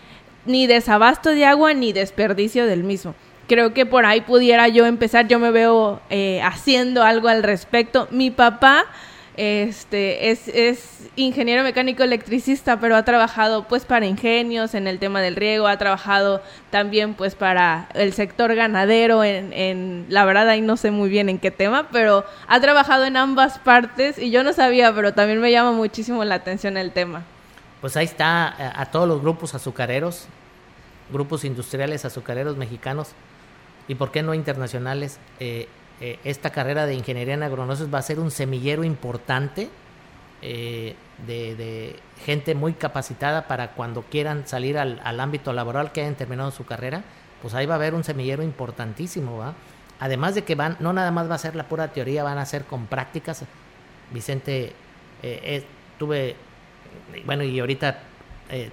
ni desabasto de agua ni desperdicio del mismo creo que por ahí pudiera yo empezar, yo me veo eh, haciendo algo al respecto. Mi papá este, es, es, ingeniero mecánico electricista, pero ha trabajado pues para ingenios en el tema del riego, ha trabajado también pues para el sector ganadero en, en, la verdad ahí no sé muy bien en qué tema, pero ha trabajado en ambas partes y yo no sabía, pero también me llama muchísimo la atención el tema. Pues ahí está a, a todos los grupos azucareros, grupos industriales azucareros mexicanos y por qué no internacionales. Eh, eh, esta carrera de ingeniería en agronegocios va a ser un semillero importante eh, de, gente muy capacitada para cuando quieran salir al, al, ámbito laboral que hayan terminado su carrera, pues ahí va a haber un semillero importantísimo, ¿va? Además de que van, no nada más va a ser la pura teoría, van a ser con prácticas. Vicente, eh, tuve, bueno, y ahorita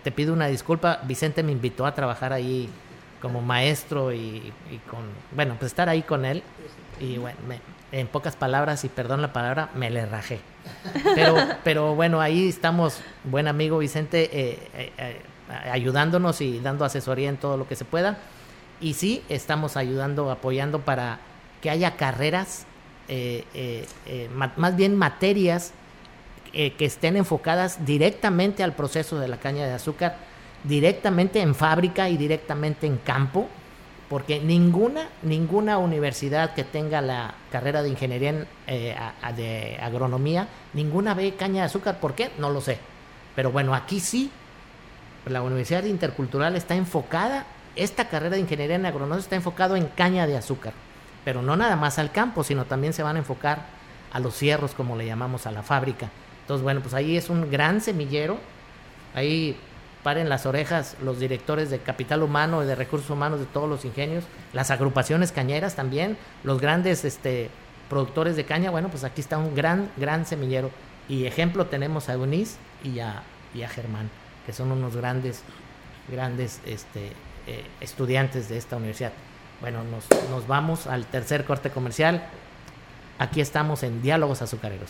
te pido una disculpa, Vicente me invitó a trabajar ahí como maestro y, y con, bueno, pues estar ahí con él y bueno, me, en pocas palabras, y perdón la palabra, me le rajé. Pero, pero bueno, ahí estamos, buen amigo Vicente, eh, eh, eh, ayudándonos y dando asesoría en todo lo que se pueda. Y sí, estamos ayudando, apoyando para que haya carreras, más bien materias que estén enfocadas directamente al proceso de la caña de azúcar, directamente en fábrica y directamente en campo, porque ninguna, ninguna universidad que tenga la carrera de ingeniería en, eh, de agronomía, ninguna ve caña de azúcar. ¿Por qué? No lo sé. Pero bueno, aquí sí, la Universidad Intercultural está enfocada, esta carrera de ingeniería en agronomía está enfocado en caña de azúcar. Pero no nada más al campo, sino también se van a enfocar a los cierros, como le llamamos a la fábrica. Entonces, bueno, pues ahí es un gran semillero. Ahí paren las orejas los directores de capital humano y de recursos humanos de todos los ingenios, las agrupaciones cañeras también, los grandes este, productores de caña, bueno, pues aquí está un gran, gran semillero. Y ejemplo tenemos a Eunice y a, y a Germán, que son unos grandes, grandes este, eh, estudiantes de esta universidad. Bueno, nos, nos vamos al tercer corte comercial. Aquí estamos en Diálogos Azucareros.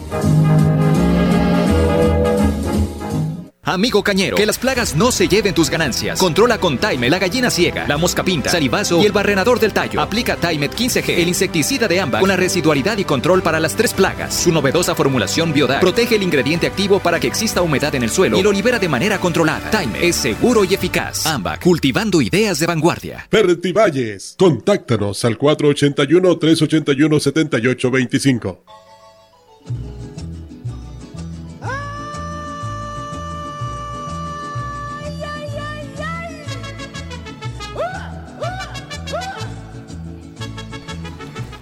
Amigo cañero, que las plagas no se lleven tus ganancias. Controla con Time la gallina ciega, la mosca pinta, salivazo y el barrenador del tallo. Aplica Timet 15G, el insecticida de ámbar, con la residualidad y control para las tres plagas. Su novedosa formulación Biodag protege el ingrediente activo para que exista humedad en el suelo y lo libera de manera controlada. Time es seguro y eficaz. Ambac, cultivando ideas de vanguardia. Fertivalles. Contáctanos al 481-381-7825.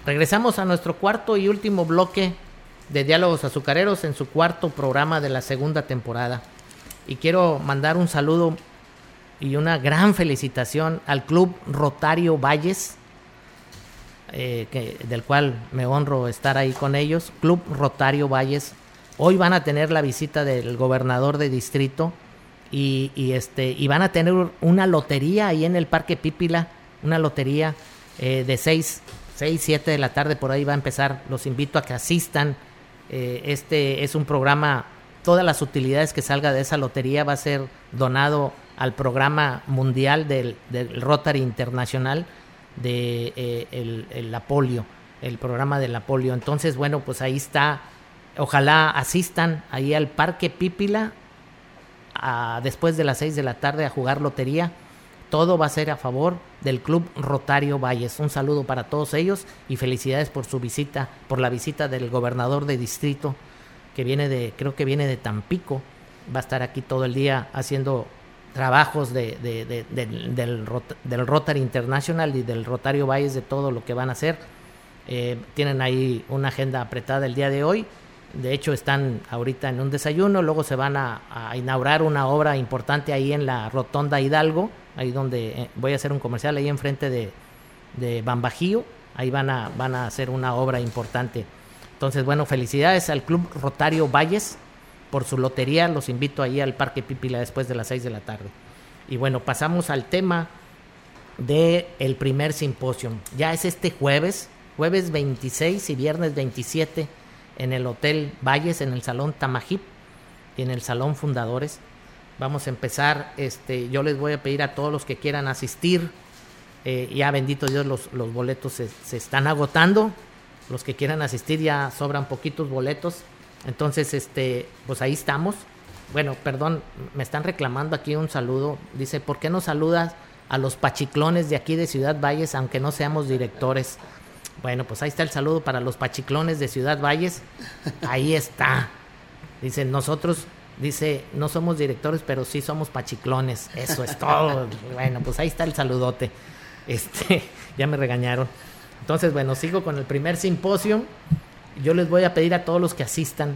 Regresamos a nuestro cuarto y último bloque de Diálogos Azucareros en su cuarto programa de la segunda temporada. Y quiero mandar un saludo y una gran felicitación al Club Rotario Valles, eh, del cual me honro estar ahí con ellos. Club Rotario Valles. Hoy van a tener la visita del gobernador de distrito y, este, van a tener una lotería ahí en el Parque Pípila, una lotería eh, de 6, 6, 7 de la tarde, por ahí va a empezar. Los invito a que asistan. Eh, este es un programa, todas las utilidades que salga de esa lotería va a ser donado al programa mundial del, del Rotary Internacional de eh, el, el la polio, el programa de la polio. Entonces, bueno, pues ahí está. Ojalá asistan ahí al Parque Pípila a- después de las 6 de la tarde a jugar lotería. Todo va a ser a favor del Club Rotario Valles. Un saludo para todos ellos y felicidades por su visita, por la visita del gobernador de distrito que viene de, creo que viene de Tampico. Va a estar aquí todo el día haciendo trabajos de, del Rotary International y del Rotario Valles de todo lo que van a hacer. Eh, tienen ahí una agenda apretada el día de hoy. De hecho, están ahorita en un desayuno, luego se van a, inaugurar una obra importante ahí en la Rotonda Hidalgo, ahí donde eh, voy a hacer un comercial ahí enfrente de, de Bambajío, ahí van a, van a hacer una obra importante. Entonces, bueno, felicidades al Club Rotario Valles por su lotería, los invito ahí al Parque Pípila después de las 6 de la tarde. Y bueno, pasamos al tema de el primer simposio. Ya es este jueves, jueves 26 y viernes 27 en el Hotel Valles, en el Salón Tamajip y en el Salón Fundadores. Vamos a empezar, este, yo les voy a pedir a todos los que quieran asistir, eh, ya bendito Dios, los, los boletos se, se están agotando, los que quieran asistir ya sobran poquitos boletos, entonces, este, pues ahí estamos. Bueno, perdón, me están reclamando aquí un saludo. Dice, ¿por qué no saludas a los pachiclones de aquí de Ciudad Valles, aunque no seamos directores? Bueno, pues ahí está el saludo para los pachiclones de Ciudad Valles. Ahí está. Dice, nosotros, dice, no somos directores, pero sí somos pachiclones. Eso es todo. bueno, pues ahí está el saludote. Este, ya me regañaron. Entonces, bueno, sigo con el primer simposio. Yo les voy a pedir a todos los que asistan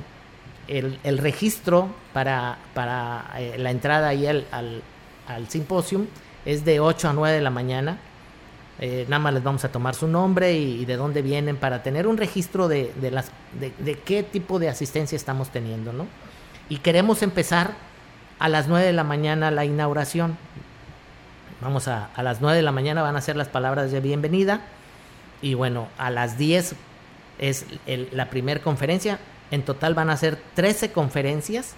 el, el registro para, para eh, la entrada ahí al, al, al simposio es de 8 a 9 de la mañana. Eh, nada más les vamos a tomar su nombre y, de dónde vienen para tener un registro de, de las, de, qué tipo de asistencia estamos teniendo, ¿no? Y queremos empezar A las 9 de la mañana la inauguración. Vamos a, a las 9 de la mañana van a ser las palabras de bienvenida. Y bueno, a las 10 es el- la primera conferencia. En total van a ser 13 conferencias.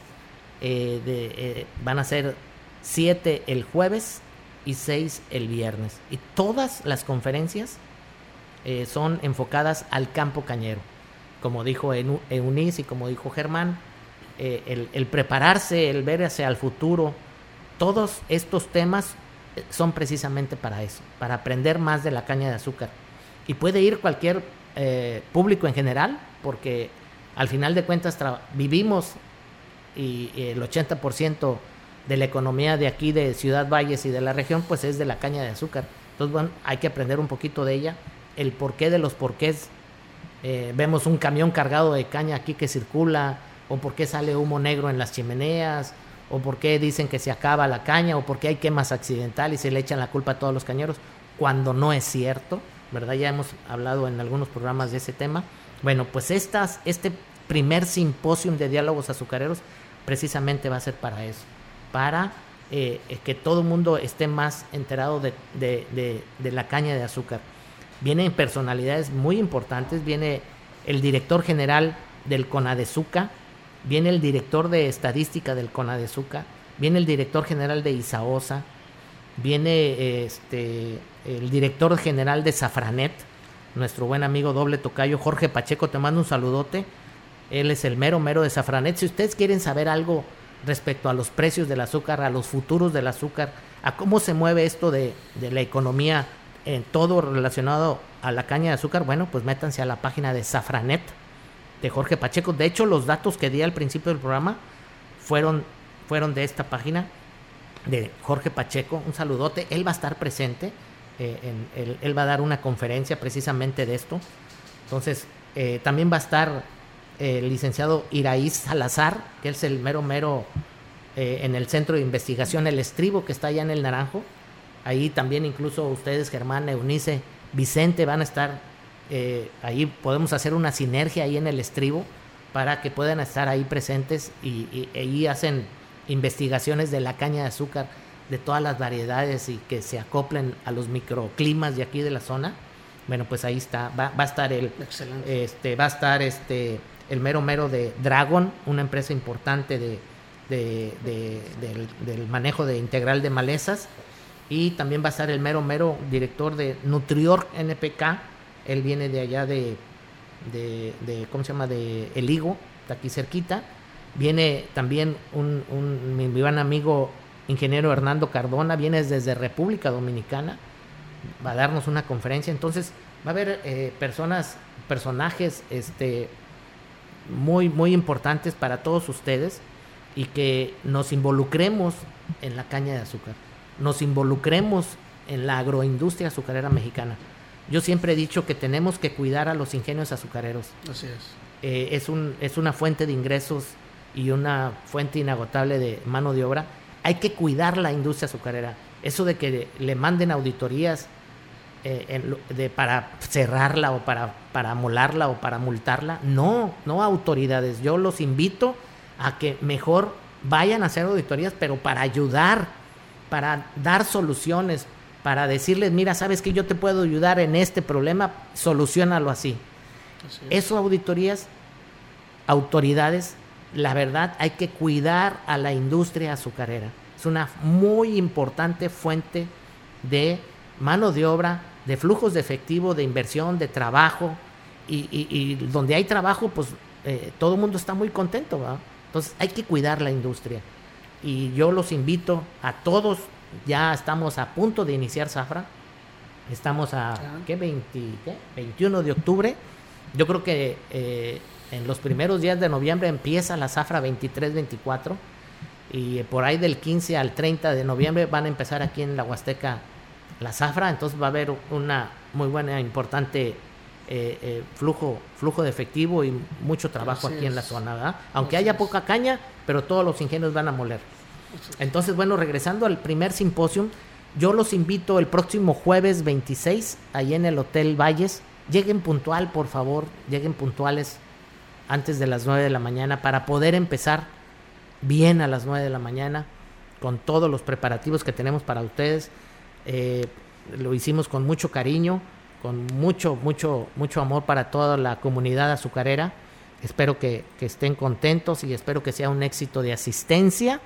eh, eh, van a ser 7 el jueves y 6 el viernes. Y todas las conferencias eh, son enfocadas al campo cañero. Como dijo Eunice y como dijo Germán, eh, el, prepararse, el ver hacia el futuro, todos estos temas eh, son precisamente para eso, para aprender más de la caña de azúcar. Y puede ir cualquier público en general, porque al final de cuentas vivimos y, y el 80% de la economía de aquí, de Ciudad Valles y de la región, pues es de la caña de azúcar. Entonces, bueno, hay que aprender un poquito de ella, el porqué de los porqués. Eh, vemos un camión cargado de caña aquí que circula, o por qué sale humo negro en las chimeneas, o por qué dicen que se acaba la caña, o por qué hay quemas accidentales y se le echan la culpa a todos los cañeros, cuando no es cierto, ¿verdad? Ya hemos hablado en algunos programas de ese tema. Bueno, pues estas, este primer simposium de diálogos azucareros precisamente va a ser para eso, para eh, que todo el mundo esté más enterado de, de- de- la caña de azúcar. Vienen personalidades muy importantes, viene el director general del CONADEZUCA, viene el director de estadística del CONADEZUCA, viene el director general de ISAOSA, viene este, el director general de Safranet, nuestro buen amigo doble tocayo Jorge Pacheco, te mando un saludote. Él es el mero mero de Safranet. Si ustedes quieren saber algo respecto a los precios del azúcar, a los futuros del azúcar, a cómo se mueve esto de, la economía en todo relacionado a la caña de azúcar, bueno, pues métanse a la página de Safranet de Jorge Pacheco. De hecho, los datos que di al principio del programa fueron, fueron de esta página de Jorge Pacheco. Un saludote. Él va a estar presente. eh, en- él, él va a dar una conferencia precisamente de esto. Entonces, eh, también va a estar eh, el licenciado Iraíz Salazar, que es el mero mero eh, en el centro de investigación El Estribo, que está allá en el Naranjo. Ahí también incluso ustedes, Germán, Eunice, Vicente, van a estar eh, ahí. Podemos hacer una sinergia ahí en El Estribo para que puedan estar ahí presentes y, y- y ahí hacen investigaciones de la caña de azúcar de todas las variedades y que se acoplen a los microclimas de aquí de la zona. Bueno, pues ahí está, va, va a estar el, Excelente. este, va a estar este el mero mero de Dragon, una empresa importante de, de- de- del, manejo de integral de malezas. Y también va a estar el mero mero director de Nutrior NPK. Él viene de allá de, de, ¿cómo se llama? De El Higo, está aquí cerquita. Viene también un, un mi amigo ingeniero Hernando Cardona, viene desde República Dominicana va a darnos una conferencia. Entonces, va a haber eh, personas, personajes este, muy, muy importantes para todos ustedes y que nos involucremos en la caña de azúcar, nos involucremos en la agroindustria azucarera mexicana. Yo siempre he dicho que tenemos que cuidar a los ingenios azucareros. Así es. Eh, es, un, es una fuente de ingresos y una fuente inagotable de mano de obra. Hay que cuidar la industria azucarera. Eso de que le manden auditorías eh, en de, para cerrarla o para, para molarla o para multarla, no, no autoridades. Yo los invito a que mejor vayan a hacer auditorías, pero para ayudar, para dar soluciones, para decirles, mira, sabes que yo te puedo ayudar en este problema, solucionalo así. Así es. Eso auditorías, autoridades, la verdad hay que cuidar a la industria azucarera. Es una muy importante fuente de mano de obra, de flujos de efectivo, de inversión, de trabajo. Y, y- y donde hay trabajo, pues eh, todo el mundo está muy contento. ¿verdad? Entonces hay que cuidar la industria. Y yo los invito a todos, ya estamos a punto de iniciar Zafra. Estamos a ¿qué? 20, ¿qué? 21 de octubre. Yo creo que eh, en los primeros días de noviembre empieza la Zafra 23-24 y por ahí del 15 al 30 de noviembre van a empezar aquí en la Huasteca la Zafra, entonces va a haber una muy buena, importante eh, eh, flujo, flujo de efectivo y mucho trabajo Así aquí en la zona, ¿verdad? Aunque Así haya es. poca caña, pero todos los ingenios van a moler. Entonces, bueno, regresando al primer simposium, yo los invito el próximo jueves 26, ahí en el Hotel Valles. Lleguen puntual, por favor, lleguen puntuales antes de las 9 de la mañana para poder empezar bien a las 9 de la mañana, con todos los preparativos que tenemos para ustedes. Eh, lo hicimos con mucho cariño, con mucho, mucho, mucho amor para toda la comunidad azucarera. Espero que, que estén contentos y espero que sea un éxito de asistencia.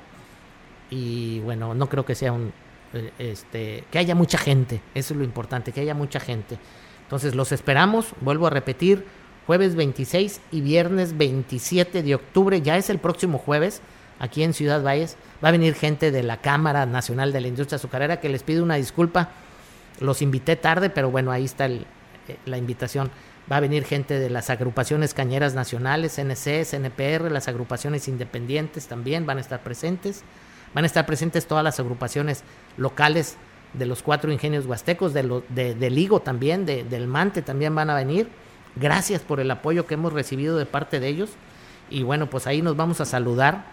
Y bueno, no creo que sea un, eh, este, que haya mucha gente, eso es lo importante, que haya mucha gente. Entonces los esperamos, vuelvo a repetir, jueves 26 y viernes 27 de octubre, ya es el próximo jueves, aquí en Ciudad Valles, va a venir gente de la Cámara Nacional de la Industria Azucarera, que les pido una disculpa, los invité tarde, pero bueno, ahí está eh, la invitación. Va a venir gente de las agrupaciones cañeras nacionales, CNC, CNPR, las agrupaciones independientes también van a estar presentes. Van a estar presentes todas las agrupaciones locales de los cuatro ingenios huastecos, de, del Higo también, de, del Mante también van a venir. Gracias por el apoyo que hemos recibido de parte de ellos. Y bueno, pues ahí nos vamos a saludar,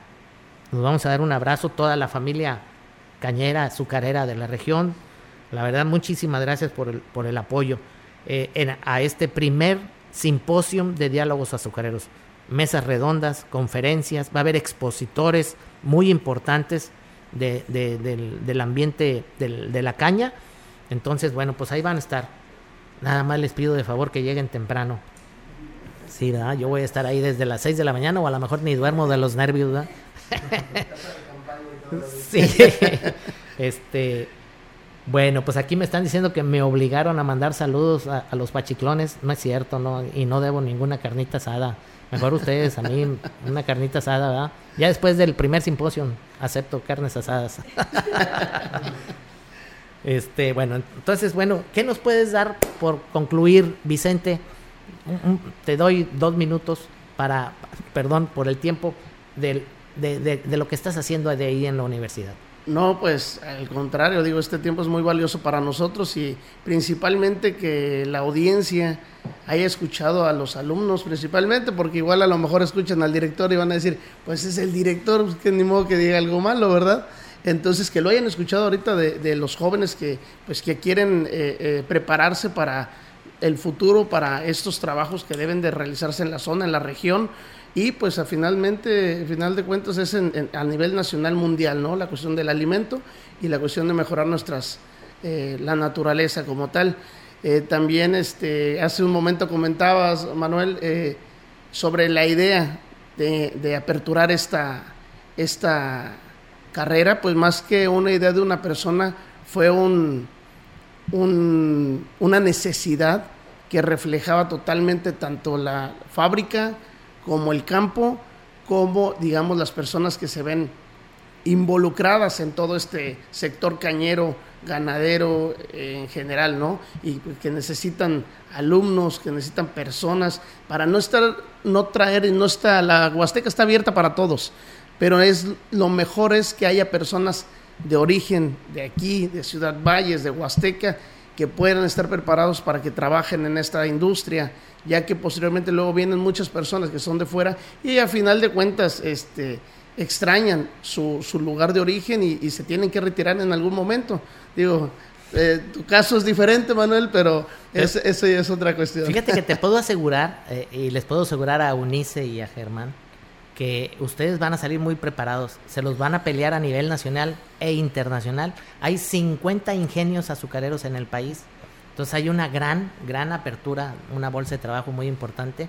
nos vamos a dar un abrazo, toda la familia cañera, azucarera de la región. La verdad, muchísimas gracias por el, por el apoyo eh, en, a este primer simposium de diálogos azucareros. Mesas redondas, conferencias, va a haber expositores muy importantes de, de, del, del, ambiente de la caña. Entonces, bueno, pues ahí van a estar. Nada más les pido de favor que lleguen temprano. Sí, ¿verdad? Yo voy a estar ahí desde las 6 de la mañana o a lo mejor ni duermo de los nervios, ¿verdad? sí. Este, bueno, pues aquí me están diciendo que me obligaron a mandar saludos a, los pachiclones. No es cierto, no, y no debo ninguna carnita asada. Mejor ustedes, a mí, una carnita asada, ¿verdad? Ya después del primer simposio acepto carnes asadas. este, bueno, entonces, bueno, ¿qué nos puedes dar por concluir, Vicente? Te doy dos minutos para, perdón por el tiempo, de, de, de, lo que estás haciendo de ahí en la universidad. No, pues al contrario, digo, este tiempo es muy valioso para nosotros y principalmente que la audiencia haya escuchado a los alumnos principalmente, porque igual a lo mejor escuchan al director y van a decir, pues es el director, pues que ni modo que diga algo malo, ¿verdad? Entonces que lo hayan escuchado ahorita de, de los jóvenes que, pues, que quieren eh, eh, prepararse para el futuro, para estos trabajos que deben de realizarse en la zona, en la región, y pues a finalmente, al final de cuentas es en, a nivel nacional mundial, ¿no? La cuestión del alimento y la cuestión de mejorar nuestras, eh, la naturaleza como tal. Eh, también este, hace un momento comentabas, Manuel, eh, sobre la idea de, de, aperturar esta, esta carrera, pues más que una idea de una persona, fue un, un, una necesidad que reflejaba totalmente tanto la fábrica, como el campo, como digamos las personas que se ven involucradas en todo este sector cañero, ganadero eh, en general, ¿no? Y que necesitan alumnos, que necesitan personas para no estar, no traer, no está, la Huasteca está abierta para todos, pero es lo mejor es que haya personas de origen de aquí, de Ciudad Valles, de Huasteca, que puedan estar preparados para que trabajen en esta industria, ya que posteriormente luego vienen muchas personas que son de fuera y a final de cuentas este, extrañan su, su lugar de origen y, y, se tienen que retirar en algún momento. Digo, eh, tu caso es diferente, Manuel, pero es, eso ya es otra cuestión. Fíjate que te puedo asegurar, eh, y les puedo asegurar a Unice y a Germán, que ustedes van a salir muy preparados, se los van a pelear a nivel nacional e internacional. Hay 50 ingenios azucareros en el país, entonces hay una gran, gran apertura, una bolsa de trabajo muy importante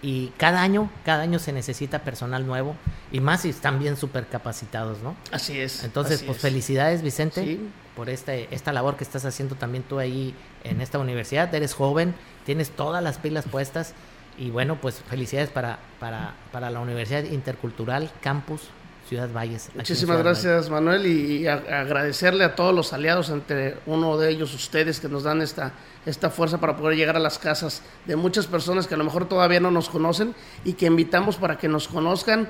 y cada año, cada año se necesita personal nuevo y más si están bien súper capacitados, ¿no? Así es. Entonces, así pues es. felicidades Vicente Sí. por este, esta labor que estás haciendo también tú ahí en esta universidad. Eres joven, tienes todas las pilas puestas y bueno, pues felicidades para, para, para la Universidad Intercultural Campus Ciudad Valles. Muchísimas Ciudad gracias, Valles. Manuel, y, y a- agradecerle a todos los aliados, entre uno de ellos ustedes, que nos dan esta, esta fuerza para poder llegar a las casas de muchas personas que a lo mejor todavía no nos conocen y que invitamos para que nos conozcan,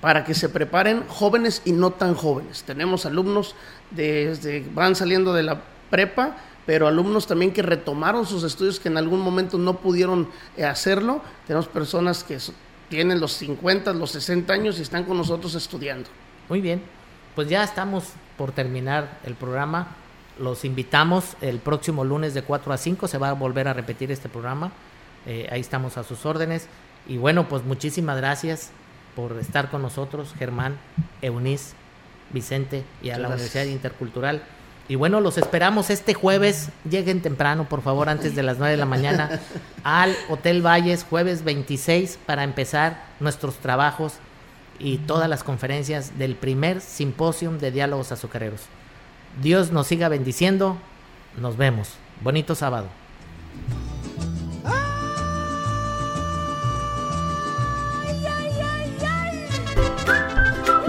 para que se preparen jóvenes y no tan jóvenes. Tenemos alumnos desde van saliendo de la prepa, pero alumnos también que retomaron sus estudios que en algún momento no pudieron eh, hacerlo. Tenemos personas que tienen los 50, los 60 años y están con nosotros estudiando. Muy bien, pues ya estamos por terminar el programa. Los invitamos el próximo lunes de 4 a 5. Se va a volver a repetir este programa. Eh, ahí estamos a sus órdenes. Y bueno, pues muchísimas gracias por estar con nosotros, Germán, Eunice, Vicente y a la Universidad Intercultural. Y bueno, los esperamos este jueves. Lleguen temprano, por favor, antes de las 9 de la mañana, al Hotel Valles, jueves 26, para empezar nuestros trabajos y todas las conferencias del primer simposium de diálogos azucareros. Dios nos siga bendiciendo. Nos vemos. Bonito sábado.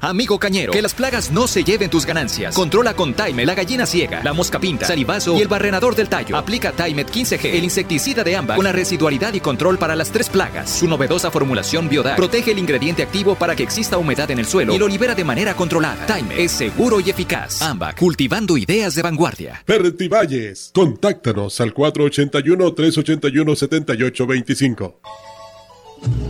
Amigo cañero, que las plagas no se lleven tus ganancias. Controla con Time la gallina ciega, la mosca pinta, salivazo y el barrenador del tallo. Aplica Timet 15G, el insecticida de ámbar, con la residualidad y control para las tres plagas. Su novedosa formulación Biodag protege el ingrediente activo para que exista humedad en el suelo y lo libera de manera controlada. Time es seguro y eficaz. Ambac, cultivando ideas de vanguardia. Valles, contáctanos al 481-381-7825.